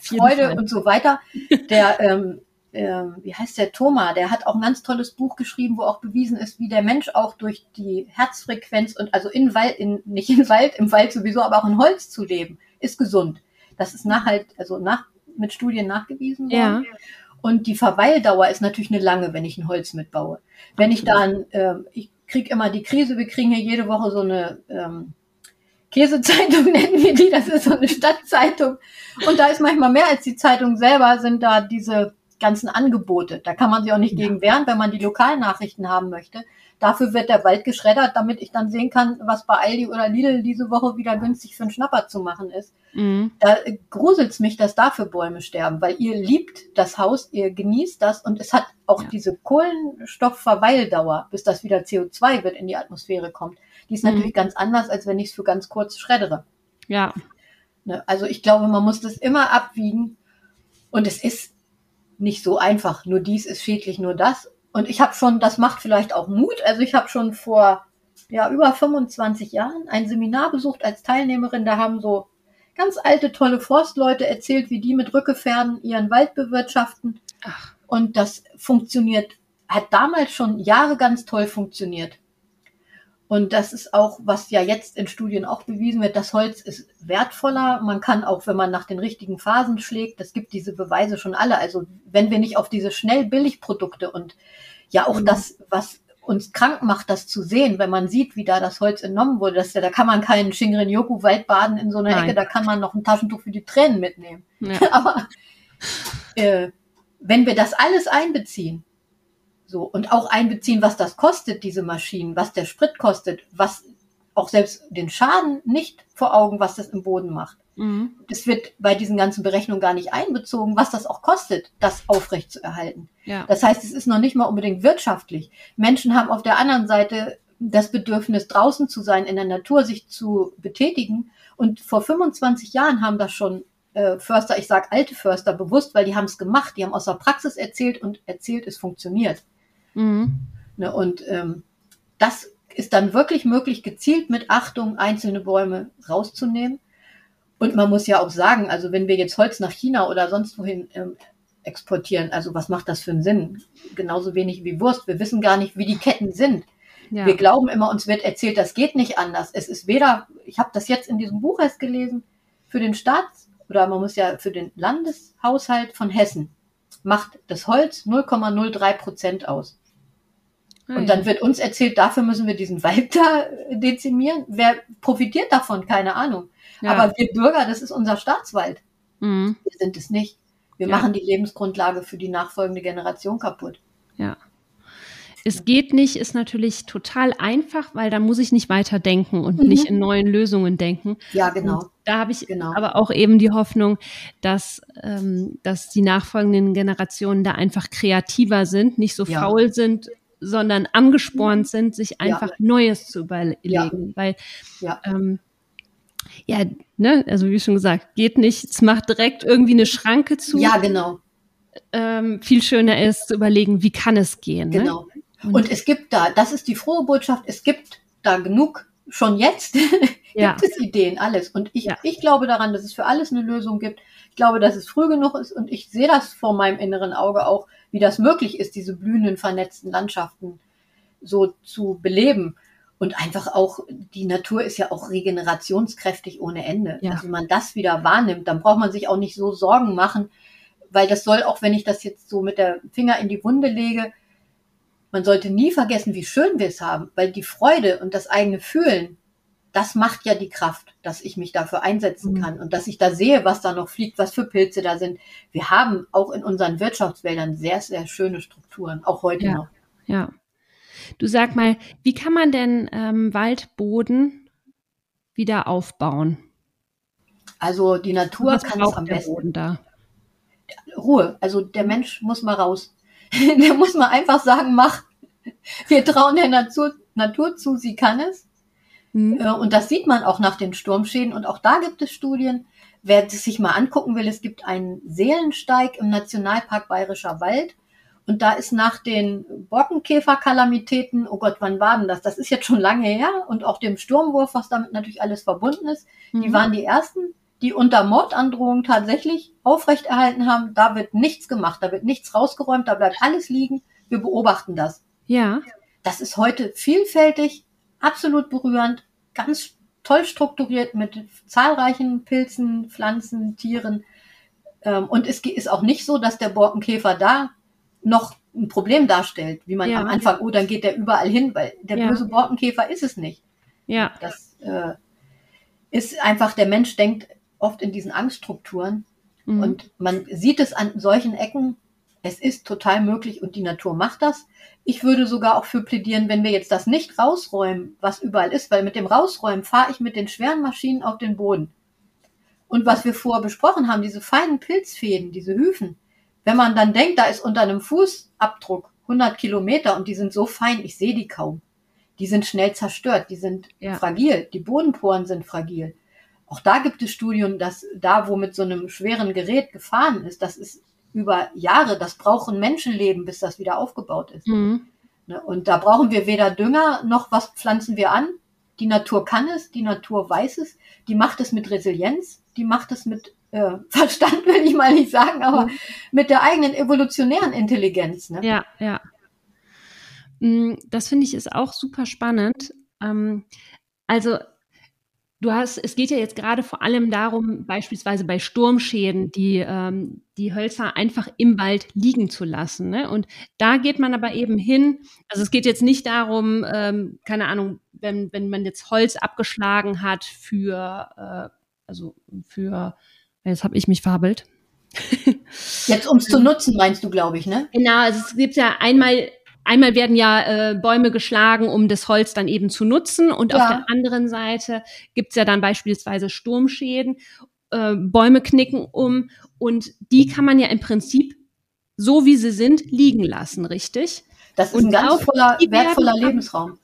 Freude Fall. und so weiter. Der, ähm, ähm, wie heißt der Thomas, der hat auch ein ganz tolles Buch geschrieben, wo auch bewiesen ist, wie der Mensch auch durch die Herzfrequenz und also in Wald, in, nicht in Wald, im Wald sowieso, aber auch in Holz zu leben, ist gesund. Das ist nachhalt, also nach, mit Studien nachgewiesen worden. Ja. Und die Verweildauer ist natürlich eine lange, wenn ich ein Holz mitbaue. Wenn ich dann, äh, ich kriege immer die Krise, wir kriegen hier jede Woche so eine ähm, Käsezeitung, nennen wir die, das ist so eine Stadtzeitung. Und da ist manchmal mehr als die Zeitung selber, sind da diese ganzen Angebote. Da kann man sich auch nicht ja. gegen wehren, wenn man die Lokalnachrichten haben möchte. Dafür wird der Wald geschreddert, damit ich dann sehen kann, was bei Aldi oder Lidl diese Woche wieder günstig für einen Schnapper zu machen ist. Mhm. Da gruselt's mich, dass dafür Bäume sterben, weil ihr liebt das Haus, ihr genießt das und es hat auch ja. diese Kohlenstoffverweildauer, bis das wieder CO2 wird in die Atmosphäre kommt. Die ist mhm. natürlich ganz anders, als wenn ich es für ganz kurz schreddere. Ja. Ne? Also ich glaube, man muss das immer abwiegen und es ist nicht so einfach. Nur dies ist schädlich, nur das. Und ich habe schon, das macht vielleicht auch Mut. Also ich habe schon vor ja über 25 Jahren ein Seminar besucht als Teilnehmerin. Da haben so ganz alte tolle Forstleute erzählt, wie die mit Rückepferden ihren Wald bewirtschaften. Ach. Und das funktioniert, hat damals schon Jahre ganz toll funktioniert. Und das ist auch, was ja jetzt in Studien auch bewiesen wird, das Holz ist wertvoller. Man kann auch, wenn man nach den richtigen Phasen schlägt, das gibt diese Beweise schon alle. Also wenn wir nicht auf diese schnell Billigprodukte und ja auch mhm. das, was uns krank macht, das zu sehen, wenn man sieht, wie da das Holz entnommen wurde, das, da kann man keinen Shinrin-Yoku-Wald baden in so einer Nein. Ecke, da kann man noch ein Taschentuch für die Tränen mitnehmen. Ja. Aber äh, wenn wir das alles einbeziehen, so, und auch einbeziehen, was das kostet, diese Maschinen, was der Sprit kostet, was auch selbst den Schaden nicht vor Augen, was das im Boden macht. Mhm. Das wird bei diesen ganzen Berechnungen gar nicht einbezogen, was das auch kostet, das aufrecht zu erhalten. Ja. Das heißt, es ist noch nicht mal unbedingt wirtschaftlich. Menschen haben auf der anderen Seite das Bedürfnis, draußen zu sein, in der Natur sich zu betätigen. Und vor 25 Jahren haben das schon äh, Förster, ich sage alte Förster, bewusst, weil die haben es gemacht, die haben aus der Praxis erzählt und erzählt, es funktioniert. Mhm. Ne, und ähm, das ist dann wirklich möglich, gezielt mit Achtung einzelne Bäume rauszunehmen. Und man muss ja auch sagen, also wenn wir jetzt Holz nach China oder sonst wohin ähm, exportieren, also was macht das für einen Sinn? Genauso wenig wie Wurst. Wir wissen gar nicht, wie die Ketten sind. Ja. Wir glauben immer, uns wird erzählt, das geht nicht anders. Es ist weder, ich habe das jetzt in diesem Buch erst gelesen, für den Staats- oder man muss ja für den Landeshaushalt von Hessen macht das Holz 0,03 Prozent aus. Und dann wird uns erzählt, dafür müssen wir diesen Wald da dezimieren. Wer profitiert davon? Keine Ahnung. Ja. Aber wir Bürger, das ist unser Staatswald. Mhm. Wir sind es nicht. Wir ja. machen die Lebensgrundlage für die nachfolgende Generation kaputt. Ja. es geht nicht, ist natürlich total einfach, weil da muss ich nicht weiter denken und mhm. nicht in neuen Lösungen denken. Ja, genau. Und da habe ich genau. aber auch eben die Hoffnung, dass, ähm, dass die nachfolgenden Generationen da einfach kreativer sind, nicht so ja. faul sind, sondern angespornt sind, sich einfach ja. Neues zu überlegen. Ja. Weil ja. Ähm, ja, ne, also wie schon gesagt, geht nicht. Es macht direkt irgendwie eine Schranke zu. Ja, genau. Ähm, viel schöner ist zu überlegen, wie kann es gehen. Ne? Genau. Ne? Und es gibt da, das ist die frohe Botschaft, es gibt da genug schon jetzt ja. gibt es Ideen, alles. Und ich, ja. ich glaube daran, dass es für alles eine Lösung gibt. Ich glaube, dass es früh genug ist und ich sehe das vor meinem inneren Auge auch, wie das möglich ist, diese blühenden, vernetzten Landschaften so zu beleben. Und einfach auch, die Natur ist ja auch regenerationskräftig ohne Ende. Ja. Also wenn man das wieder wahrnimmt, dann braucht man sich auch nicht so Sorgen machen, weil das soll, auch wenn ich das jetzt so mit der Finger in die Wunde lege, man sollte nie vergessen, wie schön wir es haben, weil die Freude und das eigene Fühlen, das macht ja die Kraft, dass ich mich dafür einsetzen mhm. kann und dass ich da sehe, was da noch fliegt, was für Pilze da sind. Wir haben auch in unseren Wirtschaftswäldern sehr, sehr schöne Strukturen, auch heute ja. noch. Ja. Du sag mal, wie kann man denn ähm, Waldboden wieder aufbauen? Also die Natur kann es am besten. Boden da? Ruhe. Also der Mensch muss mal raus. der muss mal einfach sagen, mach. Wir trauen der Natur, Natur zu, sie kann es. Mhm. Und das sieht man auch nach den Sturmschäden. Und auch da gibt es Studien. Wer es sich mal angucken will, es gibt einen Seelensteig im Nationalpark Bayerischer Wald. Und da ist nach den Borkenkäfer-Kalamitäten, oh Gott, wann war denn das? Das ist jetzt schon lange her. Und auch dem Sturmwurf, was damit natürlich alles verbunden ist. Mhm. Die waren die ersten, die unter Mordandrohung tatsächlich aufrechterhalten haben. Da wird nichts gemacht, da wird nichts rausgeräumt, da bleibt alles liegen. Wir beobachten das. Ja. Das ist heute vielfältig, absolut berührend, ganz toll strukturiert mit zahlreichen Pilzen, Pflanzen, Tieren. Ähm, und es ist auch nicht so, dass der Borkenkäfer da noch ein Problem darstellt, wie man ja. am Anfang, oh, dann geht der überall hin, weil der ja. böse Borkenkäfer ist es nicht. Ja. Das äh, ist einfach, der Mensch denkt oft in diesen Angststrukturen mhm. und man sieht es an solchen Ecken, es ist total möglich und die Natur macht das. Ich würde sogar auch für plädieren, wenn wir jetzt das nicht rausräumen, was überall ist, weil mit dem Rausräumen fahre ich mit den schweren Maschinen auf den Boden. Und was wir vorher besprochen haben, diese feinen Pilzfäden, diese Hyphen, wenn man dann denkt, da ist unter einem Fußabdruck 100 Kilometer und die sind so fein, ich sehe die kaum. Die sind schnell zerstört, die sind ja. fragil, die Bodenporen sind fragil. Auch da gibt es Studien, dass da, wo mit so einem schweren Gerät gefahren ist, das ist über Jahre, das braucht ein Menschenleben, bis das wieder aufgebaut ist. Mhm. Ne, und da brauchen wir weder Dünger noch was pflanzen wir an. Die Natur kann es, die Natur weiß es, die macht es mit Resilienz, die macht es mit äh, Verstand will ich mal nicht sagen, aber mhm. mit der eigenen evolutionären Intelligenz. Ne? Ja, ja. Mm, das finde ich ist auch super spannend. Ähm, also du hast, es geht ja jetzt gerade vor allem darum, beispielsweise bei Sturmschäden, die, ähm, die Hölzer einfach im Wald liegen zu lassen. Ne? Und da geht man aber eben hin, also es geht jetzt nicht darum, ähm, keine Ahnung, wenn, wenn man jetzt Holz abgeschlagen hat für, äh, also für Jetzt habe ich mich verhabbelt. Jetzt, um es zu nutzen, meinst du, glaube ich, ne? Genau, also es gibt ja einmal, einmal werden ja äh, Bäume geschlagen, um das Holz dann eben zu nutzen. Und ja. auf der anderen Seite gibt's ja dann beispielsweise Sturmschäden, äh, Bäume knicken um. Und die kann man ja im Prinzip, so wie sie sind, liegen lassen, richtig? Das ist und ein ganz voller, wertvoller Lebensraum.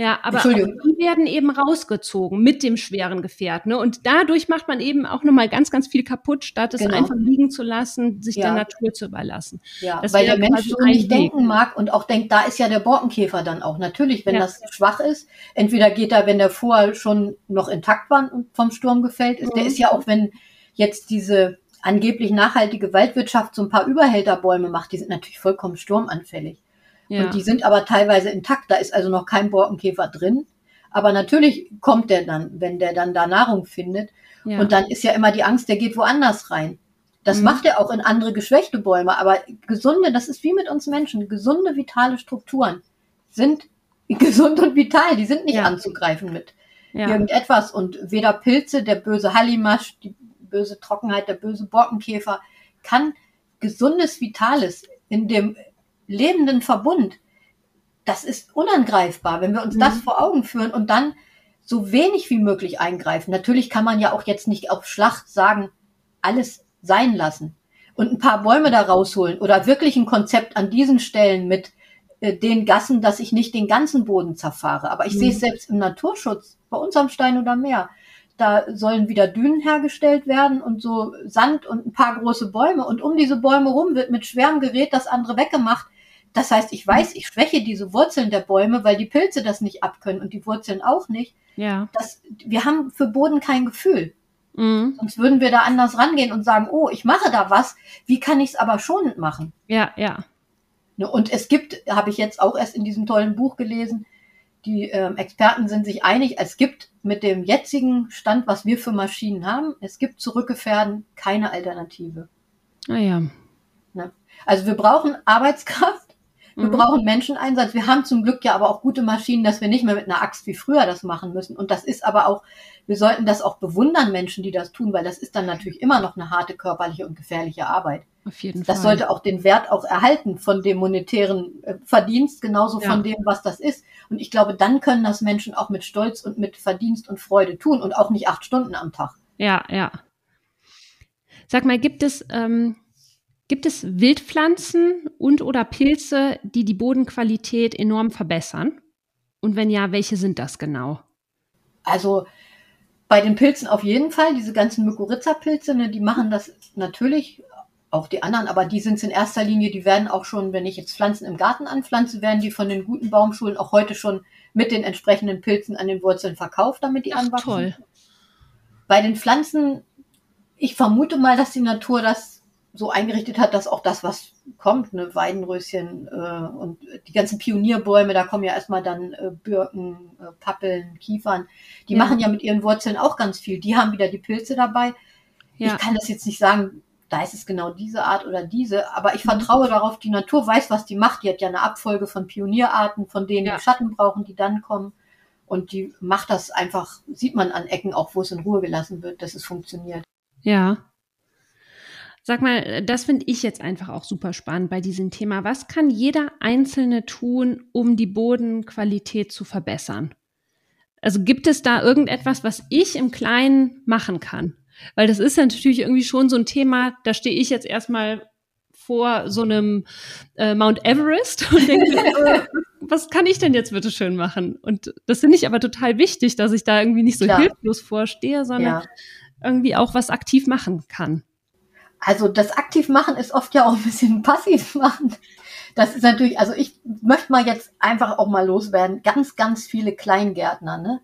Ja, aber die werden eben rausgezogen mit dem schweren Gefährt. Ne? Und dadurch macht man eben auch nochmal ganz, ganz viel kaputt, statt es genau. einfach liegen zu lassen, sich ja. der Natur zu überlassen. Ja, das weil der Mensch so nicht Weg. denken mag und auch denkt, da ist ja der Borkenkäfer dann auch. Natürlich, wenn ja. das schwach ist, entweder geht er, wenn der vorher schon noch intakt war und vom Sturm gefällt ist, mhm. der ist ja auch, wenn jetzt diese angeblich nachhaltige Waldwirtschaft so ein paar Überhälterbäume macht, die sind natürlich vollkommen sturmanfällig. Ja. Und die sind aber teilweise intakt. Da ist also noch kein Borkenkäfer drin. Aber natürlich kommt der dann, wenn der dann da Nahrung findet. Ja. Und dann ist ja immer die Angst, der geht woanders rein. Das mhm. macht er auch in andere geschwächte Bäume. Aber gesunde, das ist wie mit uns Menschen, gesunde, vitale Strukturen sind gesund und vital. Die sind nicht ja. anzugreifen mit irgendetwas. Und weder Pilze, der böse Hallimasch, die böse Trockenheit, der böse Borkenkäfer kann gesundes, vitales in dem lebenden Verbund das ist unangreifbar, wenn wir uns mhm. das vor Augen führen und dann so wenig wie möglich eingreifen. Natürlich kann man ja auch jetzt nicht auf Schlacht sagen, alles sein lassen und ein paar Bäume da rausholen oder wirklich ein Konzept an diesen Stellen mit äh, den Gassen, dass ich nicht den ganzen Boden zerfahre. Aber ich mhm. sehe es selbst im Naturschutz, bei uns am Stein oder Meer. Da sollen wieder Dünen hergestellt werden und so Sand und ein paar große Bäume. Und um diese Bäume rum wird mit schwerem Gerät das andere weggemacht. Das heißt, ich weiß, ich schwäche diese Wurzeln der Bäume, weil die Pilze das nicht abkönnen und die Wurzeln auch nicht. Ja. Das, wir haben für Boden kein Gefühl. Mhm. Sonst würden wir da anders rangehen und sagen, oh, ich mache da was, wie kann ich es aber schonend machen? Ja, ja. Ne, und es gibt, habe ich jetzt auch erst in diesem tollen Buch gelesen, die ähm, Experten sind sich einig, es gibt mit dem jetzigen Stand, was wir für Maschinen haben, es gibt zurückgefährden keine Alternative. Ah ja. Ne? Also wir brauchen Arbeitskraft, wir mhm. brauchen Menscheneinsatz. Wir haben zum Glück ja aber auch gute Maschinen, dass wir nicht mehr mit einer Axt wie früher das machen müssen. Und das ist aber auch, wir sollten das auch bewundern, Menschen, die das tun, weil das ist dann natürlich immer noch eine harte körperliche und gefährliche Arbeit. Auf jeden das Fall. sollte auch den Wert auch erhalten von dem monetären äh, Verdienst, genauso ja. von dem, was das ist. Und ich glaube, dann können das Menschen auch mit Stolz und mit Verdienst und Freude tun und auch nicht acht Stunden am Tag. Ja, ja. Sag mal, gibt es ähm, Gibt es Wildpflanzen und oder Pilze, die die Bodenqualität enorm verbessern? Und wenn ja, welche sind das genau? Also bei den Pilzen auf jeden Fall, diese ganzen Mykorrhiza-Pilze, ne, die machen das natürlich, auch die anderen, aber die sind in erster Linie, die werden auch schon, wenn ich jetzt Pflanzen im Garten anpflanze, werden die von den guten Baumschulen auch heute schon mit den entsprechenden Pilzen an den Wurzeln verkauft, damit die Ach, anwachsen. Toll. Bei den Pflanzen, ich vermute mal, dass die Natur das so eingerichtet hat, dass auch das, was kommt, ne, Weidenröschen äh, und die ganzen Pionierbäume, da kommen ja erstmal dann äh, Birken, äh, Pappeln, Kiefern, die ja. machen ja mit ihren Wurzeln auch ganz viel. Die haben wieder die Pilze dabei. Ja. Ich kann das jetzt nicht sagen, da ist es genau diese Art oder diese, aber ich mhm. vertraue darauf, die Natur weiß, was die macht. Die hat ja eine Abfolge von Pionierarten, von denen ja. die Schatten brauchen, die dann kommen. Und die macht das einfach, sieht man an Ecken auch, wo es in Ruhe gelassen wird, dass es funktioniert. Ja, Sag mal, das finde ich jetzt einfach auch super spannend bei diesem Thema. Was kann jeder Einzelne tun, um die Bodenqualität zu verbessern? Also gibt es da irgendetwas, was ich im Kleinen machen kann? Weil das ist ja natürlich irgendwie schon so ein Thema, da stehe ich jetzt erstmal vor so einem äh, Mount Everest und denke, äh, was kann ich denn jetzt bitte schön machen? Und das finde ich aber total wichtig, dass ich da irgendwie nicht so Klar. hilflos vorstehe, sondern ja. irgendwie auch was aktiv machen kann. Also das aktiv machen ist oft ja auch ein bisschen passiv machen. Das ist natürlich, also ich möchte mal jetzt einfach auch mal loswerden. Ganz, ganz viele Kleingärtner, ne?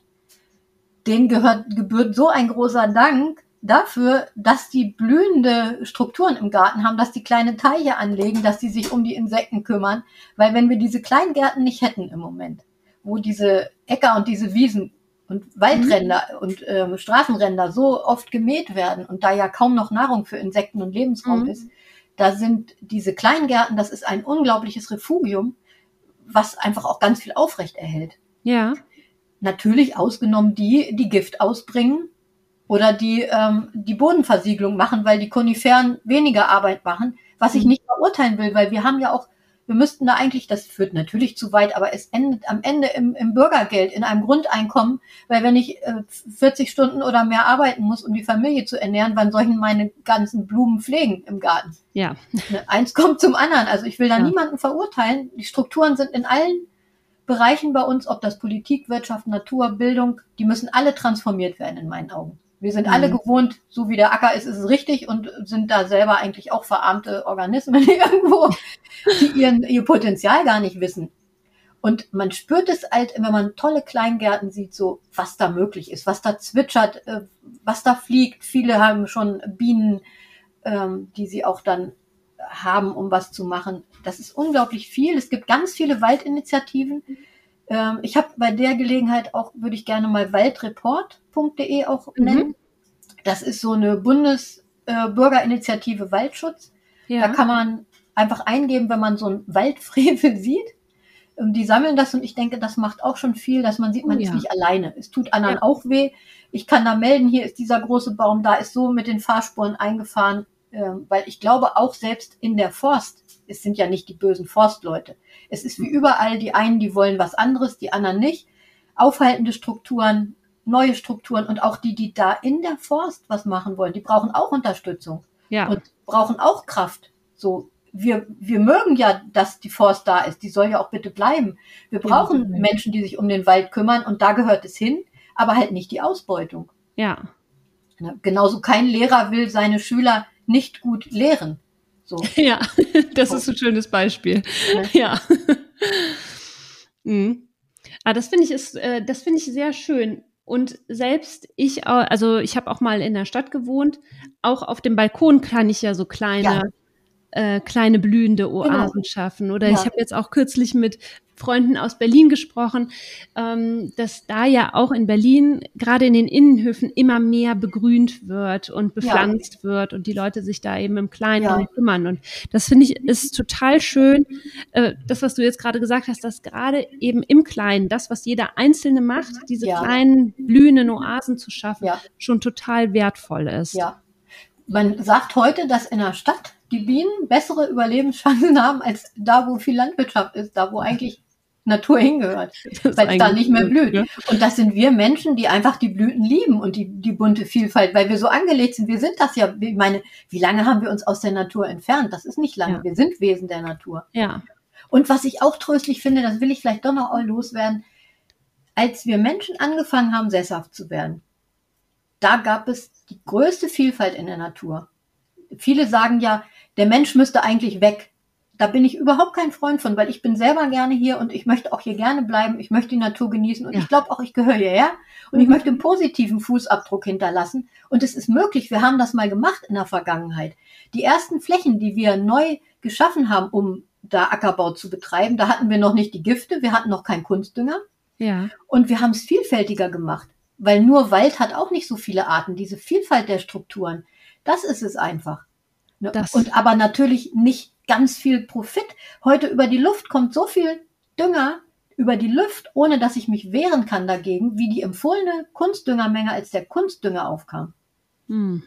Denen gehört, gebührt so ein großer Dank dafür, dass die blühende Strukturen im Garten haben, dass die kleine Teiche anlegen, dass die sich um die Insekten kümmern. Weil wenn wir diese Kleingärten nicht hätten im Moment, wo diese Äcker und diese Wiesen und Waldränder mhm. und ähm, Straßenränder so oft gemäht werden und da ja kaum noch Nahrung für Insekten und Lebensraum mhm. ist, da sind diese Kleingärten, das ist ein unglaubliches Refugium, was einfach auch ganz viel aufrecht erhält. Ja. Natürlich ausgenommen die, die Gift ausbringen oder die ähm, die Bodenversiegelung machen, weil die Koniferen weniger Arbeit machen, was ich mhm. nicht verurteilen will, weil wir haben ja auch wir müssten da eigentlich, das führt natürlich zu weit, aber es endet am Ende im, im Bürgergeld, in einem Grundeinkommen, weil wenn ich äh, 40 Stunden oder mehr arbeiten muss, um die Familie zu ernähren, wann ich meine ganzen Blumen pflegen im Garten? Ja. Ne, eins kommt zum anderen. Also ich will da ja. niemanden verurteilen. Die Strukturen sind in allen Bereichen bei uns, ob das Politik, Wirtschaft, Natur, Bildung, die müssen alle transformiert werden in meinen Augen. Wir sind mhm. alle gewohnt, so wie der Acker ist, ist es richtig und sind da selber eigentlich auch verarmte Organismen irgendwo, die ihren, ihr Potenzial gar nicht wissen. Und man spürt es halt, wenn man tolle Kleingärten sieht, so was da möglich ist, was da zwitschert, äh, was da fliegt. Viele haben schon Bienen, ähm, die sie auch dann haben, um was zu machen. Das ist unglaublich viel. Es gibt ganz viele Waldinitiativen. Ähm, ich habe bei der Gelegenheit auch, würde ich gerne mal waldreport.de auch mhm. nennen. Das ist so eine Bundesbürgerinitiative äh, Waldschutz. Ja. Da kann man einfach eingeben, wenn man so ein Waldfrevel sieht. Und die sammeln das und ich denke, das macht auch schon viel, dass man sieht, man oh, ist nicht alleine. Es tut anderen ja. auch weh. Ich kann da melden, hier ist dieser große Baum, da ist so mit den Fahrspuren eingefahren, äh, weil ich glaube auch selbst in der Forst es sind ja nicht die bösen Forstleute. Es ist wie überall, die einen, die wollen was anderes, die anderen nicht. Aufhaltende Strukturen, neue Strukturen und auch die, die da in der Forst was machen wollen, die brauchen auch Unterstützung Ja. und brauchen auch Kraft. So, wir, wir mögen ja, dass die Forst da ist. Die soll ja auch bitte bleiben. Wir brauchen Ja. Menschen, die sich um den Wald kümmern und da gehört es hin, aber halt nicht die Ausbeutung. Ja. Genauso kein Lehrer will seine Schüler nicht gut lehren. So. Ja, das ist ein schönes Beispiel. Ne? Ja. mhm. Aber das finde ich ist, äh, das finde ich sehr schön. Und selbst ich, also ich habe auch mal in der Stadt gewohnt. Auch auf dem Balkon kann ich ja so kleine, Ja. Äh, kleine blühende Oasen Genau. schaffen. Oder Ja. ich habe jetzt auch kürzlich mit Freunden aus Berlin gesprochen, ähm, dass da ja auch in Berlin gerade in den Innenhöfen immer mehr begrünt wird und bepflanzt wird und die Leute sich da eben im Kleinen Ja. kümmern. Und das finde ich ist total schön, äh, das, was du jetzt gerade gesagt hast, dass gerade eben im Kleinen, das, was jeder Einzelne macht, diese Ja. kleinen blühenden Oasen zu schaffen, Ja. schon total wertvoll ist. Ja. Man sagt heute, dass in der Stadt die Bienen bessere Überlebenschancen haben als da, wo viel Landwirtschaft ist, da wo eigentlich Natur hingehört, weil es da nicht mehr blüht. ne? Und das sind wir Menschen, die einfach die Blüten lieben und die, die bunte Vielfalt, weil wir so angelegt sind. Wir sind das ja, ich meine, wie lange haben wir uns aus der Natur entfernt? Das ist nicht lange. Ja. Wir sind Wesen der Natur. Ja, Und was ich auch tröstlich finde, das will ich vielleicht doch noch loswerden, als wir Menschen angefangen haben, sesshaft zu werden, da gab es die größte Vielfalt in der Natur. Viele sagen ja, der Mensch müsste eigentlich weg. Da bin ich überhaupt kein Freund von, weil ich bin selber gerne hier und ich möchte auch hier gerne bleiben. Ich möchte die Natur genießen und Ja. ich glaube auch, ich gehöre hierher und ich Mhm. möchte einen positiven Fußabdruck hinterlassen. Und es ist möglich. Wir haben das mal gemacht in der Vergangenheit. Die ersten Flächen, die wir neu geschaffen haben, um da Ackerbau zu betreiben, da hatten wir noch nicht die Gifte, wir hatten noch keinen Kunstdünger ja, und wir haben es vielfältiger gemacht, weil nur Wald hat auch nicht so viele Arten. Diese Vielfalt der Strukturen, das ist es einfach. Ne? Das- Und aber natürlich nicht ganz viel Profit. Heute über die Luft kommt so viel Dünger über die Luft, ohne dass ich mich wehren kann dagegen, wie die empfohlene Kunstdüngermenge als der Kunstdünger aufkam. hm.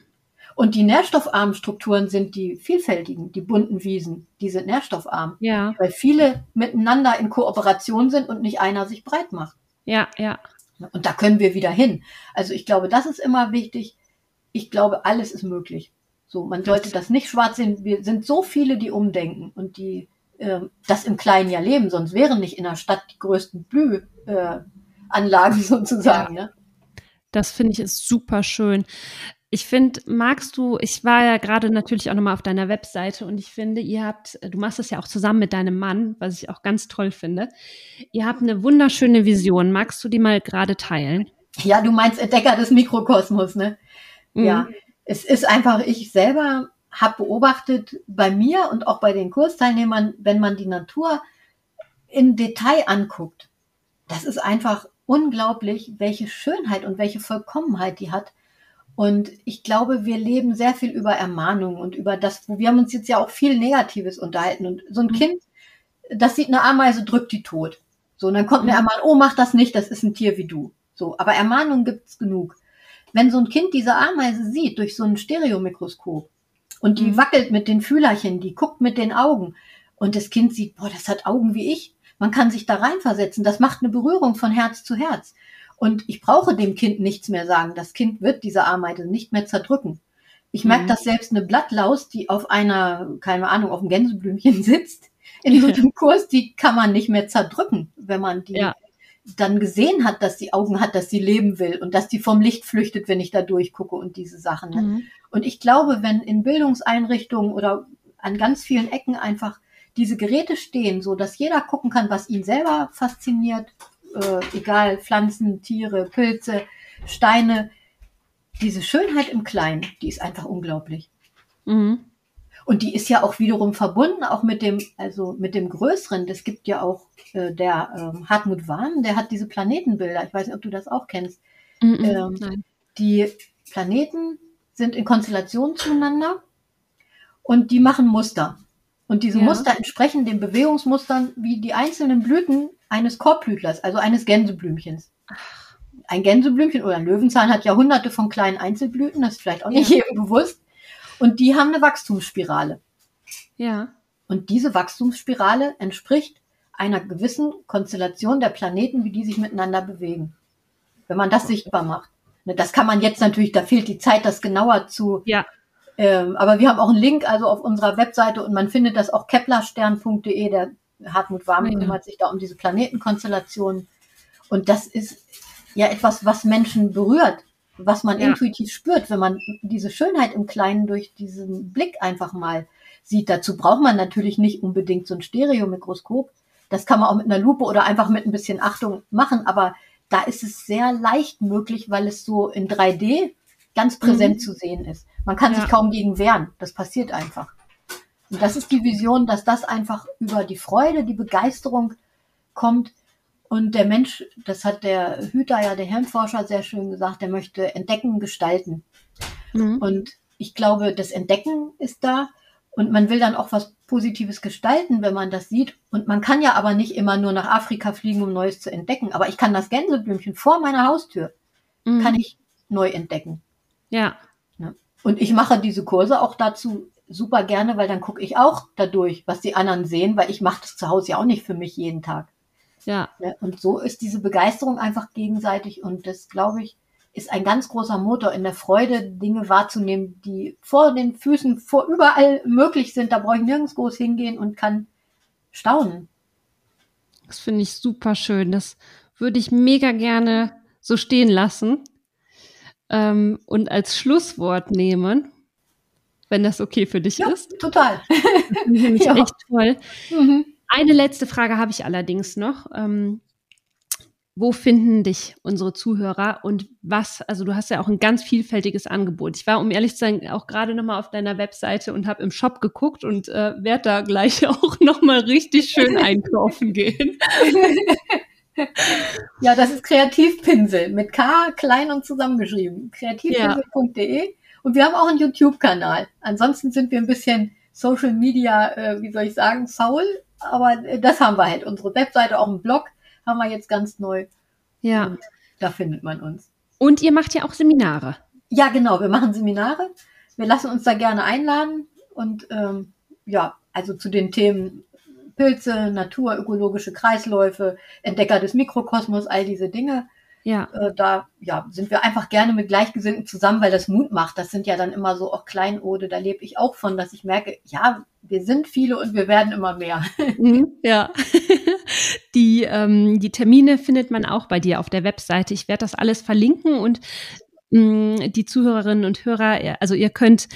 Und die nährstoffarmen Strukturen sind die vielfältigen, die bunten Wiesen, die sind nährstoffarm, ja, weil viele miteinander in Kooperation sind und nicht einer sich breit macht. ja, ja, Und da können wir wieder hin. Also ich glaube, das ist immer wichtig. Ich glaube, alles ist möglich. So, man sollte das nicht schwarz sehen. Wir sind so viele, die umdenken und die ähm, das im Kleinen ja leben, sonst wären nicht in der Stadt die größten Blühanlagen äh, sozusagen. Ne? Das finde ich ist super schön. Ich finde, magst du, ich war ja gerade natürlich auch nochmal auf deiner Webseite und ich finde, ihr habt, du machst das ja auch zusammen mit deinem Mann, was ich auch ganz toll finde. Ihr habt eine wunderschöne Vision. Magst du die mal gerade teilen? Ja, du meinst Entdecker des Mikrokosmos, ne? Mhm. Ja, es ist einfach, ich selber habe beobachtet bei mir und auch bei den Kursteilnehmern, wenn man die Natur in Detail anguckt, das ist einfach unglaublich, welche Schönheit und welche Vollkommenheit die hat. Und ich glaube, wir leben sehr viel über Ermahnung und über das, wo wir haben uns jetzt ja auch viel Negatives unterhalten. Und so ein Mhm. Kind, das sieht eine Ameise, drückt die tot. So, und dann kommt eine Mhm. Ermahnung, oh, mach das nicht, das ist ein Tier wie du. So, aber Ermahnungen gibt's genug. Wenn so ein Kind diese Ameise sieht durch so ein Stereomikroskop und die Mhm. wackelt mit den Fühlerchen, die guckt mit den Augen und das Kind sieht, boah, das hat Augen wie ich. Man kann sich da reinversetzen. Das macht eine Berührung von Herz zu Herz. Und ich brauche dem Kind nichts mehr sagen. Das Kind wird diese Ameise nicht mehr zerdrücken. Ich merke, Mhm. dass selbst eine Blattlaus, die auf einer, keine Ahnung, auf einem Gänseblümchen sitzt, in so einem Kurs, die kann man nicht mehr zerdrücken, wenn man die Ja. Dann gesehen hat, dass die Augen hat, dass sie leben will und dass die vom Licht flüchtet, wenn ich da durchgucke und diese Sachen. Mhm. Und ich glaube, wenn in Bildungseinrichtungen oder an ganz vielen Ecken einfach diese Geräte stehen, so dass jeder gucken kann, was ihn selber fasziniert, äh, egal Pflanzen, Tiere, Pilze, Steine, diese Schönheit im Kleinen, die ist einfach unglaublich. Mhm. Und die ist ja auch wiederum verbunden, auch mit dem, also mit dem Größeren. Das gibt ja auch äh, der ähm, Hartmut Wahn, der hat diese Planetenbilder. Ich weiß nicht, ob du das auch kennst. Mhm. Ähm, Nein. Die Planeten sind in Konstellation zueinander und die machen Muster. Und diese Ja. Muster entsprechen den Bewegungsmustern wie die einzelnen Blüten eines Korbblütlers, also eines Gänseblümchens. Ein Gänseblümchen oder ein Löwenzahn hat ja hunderte von kleinen Einzelblüten, das ist vielleicht auch nicht Ja. jedem bewusst. Und die haben eine Wachstumsspirale. Ja. Und diese Wachstumsspirale entspricht einer gewissen Konstellation der Planeten, wie die sich miteinander bewegen. Wenn man das sichtbar macht. Ne, das kann man jetzt natürlich, da fehlt die Zeit, das genauer zu. Ja. Ähm, aber wir haben auch einen Link also auf unserer Webseite und man findet das auch keplerstern.de. Der Hartmut Warm ja. kümmert sich da um diese Planetenkonstellationen. Und das ist ja etwas, was Menschen berührt, was man ja. intuitiv spürt, wenn man diese Schönheit im Kleinen durch diesen Blick einfach mal sieht. Dazu braucht man natürlich nicht unbedingt so ein Stereomikroskop. Das kann man auch mit einer Lupe oder einfach mit ein bisschen Achtung machen, aber da ist es sehr leicht möglich, weil es so in 3D ganz präsent mhm. zu sehen ist. Man kann ja. sich kaum gegen wehren. Das passiert einfach. Und das ist die Vision, dass das einfach über die Freude, die Begeisterung kommt. Und der Mensch, das hat der Hüter, ja, der Hirnforscher sehr schön gesagt, der möchte entdecken, gestalten. Mhm. Und ich glaube, das Entdecken ist da. Und man will dann auch was Positives gestalten, wenn man das sieht. Und man kann ja aber nicht immer nur nach Afrika fliegen, um Neues zu entdecken. Aber ich kann das Gänseblümchen vor meiner Haustür, mhm. kann ich neu entdecken. Ja. Ne? Und ich mache diese Kurse auch dazu super gerne, weil dann gucke ich auch dadurch, was die anderen sehen, weil ich mache das zu Hause ja auch nicht für mich jeden Tag. Ja. Ne? Und so ist diese Begeisterung einfach gegenseitig und das, glaube ich, ist ein ganz großer Motor in der Freude, Dinge wahrzunehmen, die vor den Füßen, vor überall möglich sind. Da brauche ich nirgends groß hingehen und kann staunen. Das finde ich super schön. Das würde ich mega gerne so stehen lassen ähm, und als Schlusswort nehmen, wenn das okay für dich ja, ist. Total. Finde ich echt toll. Mhm. Eine letzte Frage habe ich allerdings noch. Ähm, wo finden dich unsere Zuhörer und was, also du hast ja auch ein ganz vielfältiges Angebot. Ich war, um ehrlich zu sein, auch gerade nochmal auf deiner Webseite und habe im Shop geguckt und äh, werde da gleich auch nochmal richtig schön einkaufen gehen. ja, das ist Kreativpinsel mit K klein und zusammengeschrieben. Kreativpinsel.de ja. und wir haben auch einen YouTube-Kanal. Ansonsten sind wir ein bisschen Social Media, äh, wie soll ich sagen, faul, aber äh, das haben wir halt. Unsere Webseite, auch einen Blog haben wir jetzt ganz neu. Ja. Und da findet man uns. Und ihr macht ja auch Seminare. Ja, genau. Wir machen Seminare. Wir lassen uns da gerne einladen. Und ähm, ja, also zu den Themen Pilze, Natur, ökologische Kreisläufe, Entdecker des Mikrokosmos, all diese Dinge. Ja. Äh, da ja, sind wir einfach gerne mit Gleichgesinnten zusammen, weil das Mut macht. Das sind ja dann immer so auch Kleinode. Da lebe ich auch von, dass ich merke, ja, wir sind viele und wir werden immer mehr. Mhm, ja. Die, ähm, die Termine findet man auch bei dir auf der Webseite. Ich werde das alles verlinken und mh, mm, die Zuhörerinnen und Hörer, also ihr könnt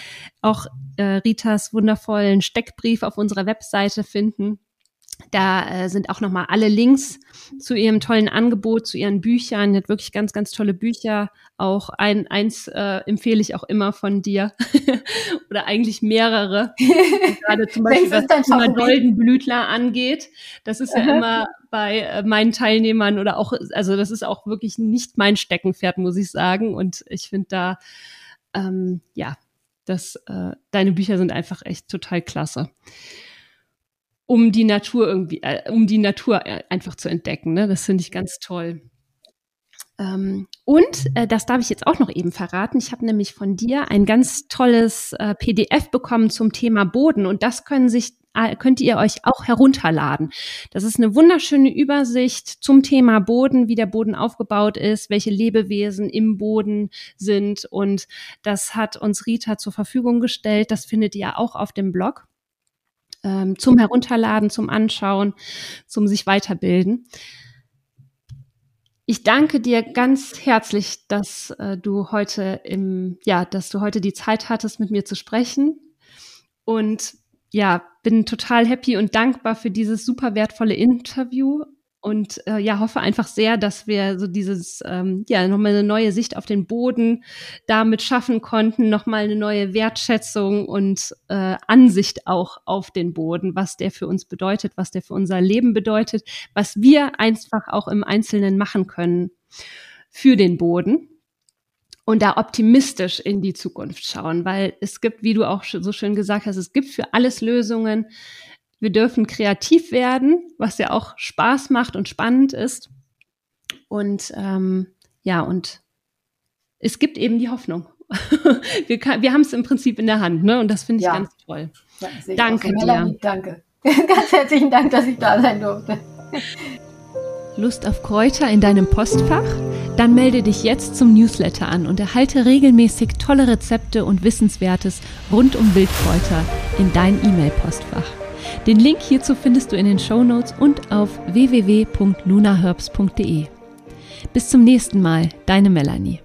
auch äh, Ritas wundervollen Steckbrief auf unserer Webseite finden. Da äh, sind auch nochmal alle Links zu ihrem tollen Angebot, zu ihren Büchern. Die hat wirklich ganz, ganz tolle Bücher. Auch ein, eins äh, empfehle ich auch immer von dir. Oder eigentlich mehrere. Gerade zum Beispiel, was das Thema Goldenblütler angeht. Das ist ja immer bei äh, meinen Teilnehmern oder auch, also das ist auch wirklich nicht mein Steckenpferd, muss ich sagen. Und ich finde da, ähm, ja, das, äh, deine Bücher sind einfach echt total klasse um die Natur irgendwie, äh, um die Natur äh, einfach zu entdecken. Ne? Das finde ich ganz toll. Ähm, und äh, das darf ich jetzt auch noch eben verraten. Ich habe nämlich von dir ein ganz tolles äh, PDF bekommen zum Thema Boden und das können sich äh, könnt ihr euch auch herunterladen. Das ist eine wunderschöne Übersicht zum Thema Boden, wie der Boden aufgebaut ist, welche Lebewesen im Boden sind und das hat uns Rita zur Verfügung gestellt. Das findet ihr auch auf dem Blog ähm, zum Herunterladen, zum Anschauen, zum sich weiterbilden. Ich danke dir ganz herzlich, dass äh, du heute im, ja, dass du heute die Zeit hattest, mit mir zu sprechen. Und ja, bin total happy und dankbar für dieses super wertvolle Interview und äh, ja, hoffe einfach sehr, dass wir so dieses, ähm, ja, nochmal eine neue Sicht auf den Boden damit schaffen konnten, nochmal eine neue Wertschätzung und äh, Ansicht auch auf den Boden, was der für uns bedeutet, was der für unser Leben bedeutet, was wir einfach auch im Einzelnen machen können für den Boden und da optimistisch in die Zukunft schauen, weil es gibt, wie du auch so schön gesagt hast, es gibt für alles Lösungen. Wir dürfen kreativ werden, was ja auch Spaß macht und spannend ist. Und ähm, ja, und es gibt eben die Hoffnung. wir, wir haben es im Prinzip in der Hand, ne? Und das finde ich ja. ganz toll. Ja, Danke dir. Danke. ganz herzlichen Dank, dass ich da sein durfte. Lust auf Kräuter in deinem Postfach? Dann melde dich jetzt zum Newsletter an und erhalte regelmäßig tolle Rezepte und Wissenswertes rund um Wildkräuter in dein E-Mail-Postfach. Den Link hierzu findest du in den Show Notes und auf www.lunaherbs.de. Bis zum nächsten Mal, deine Melanie.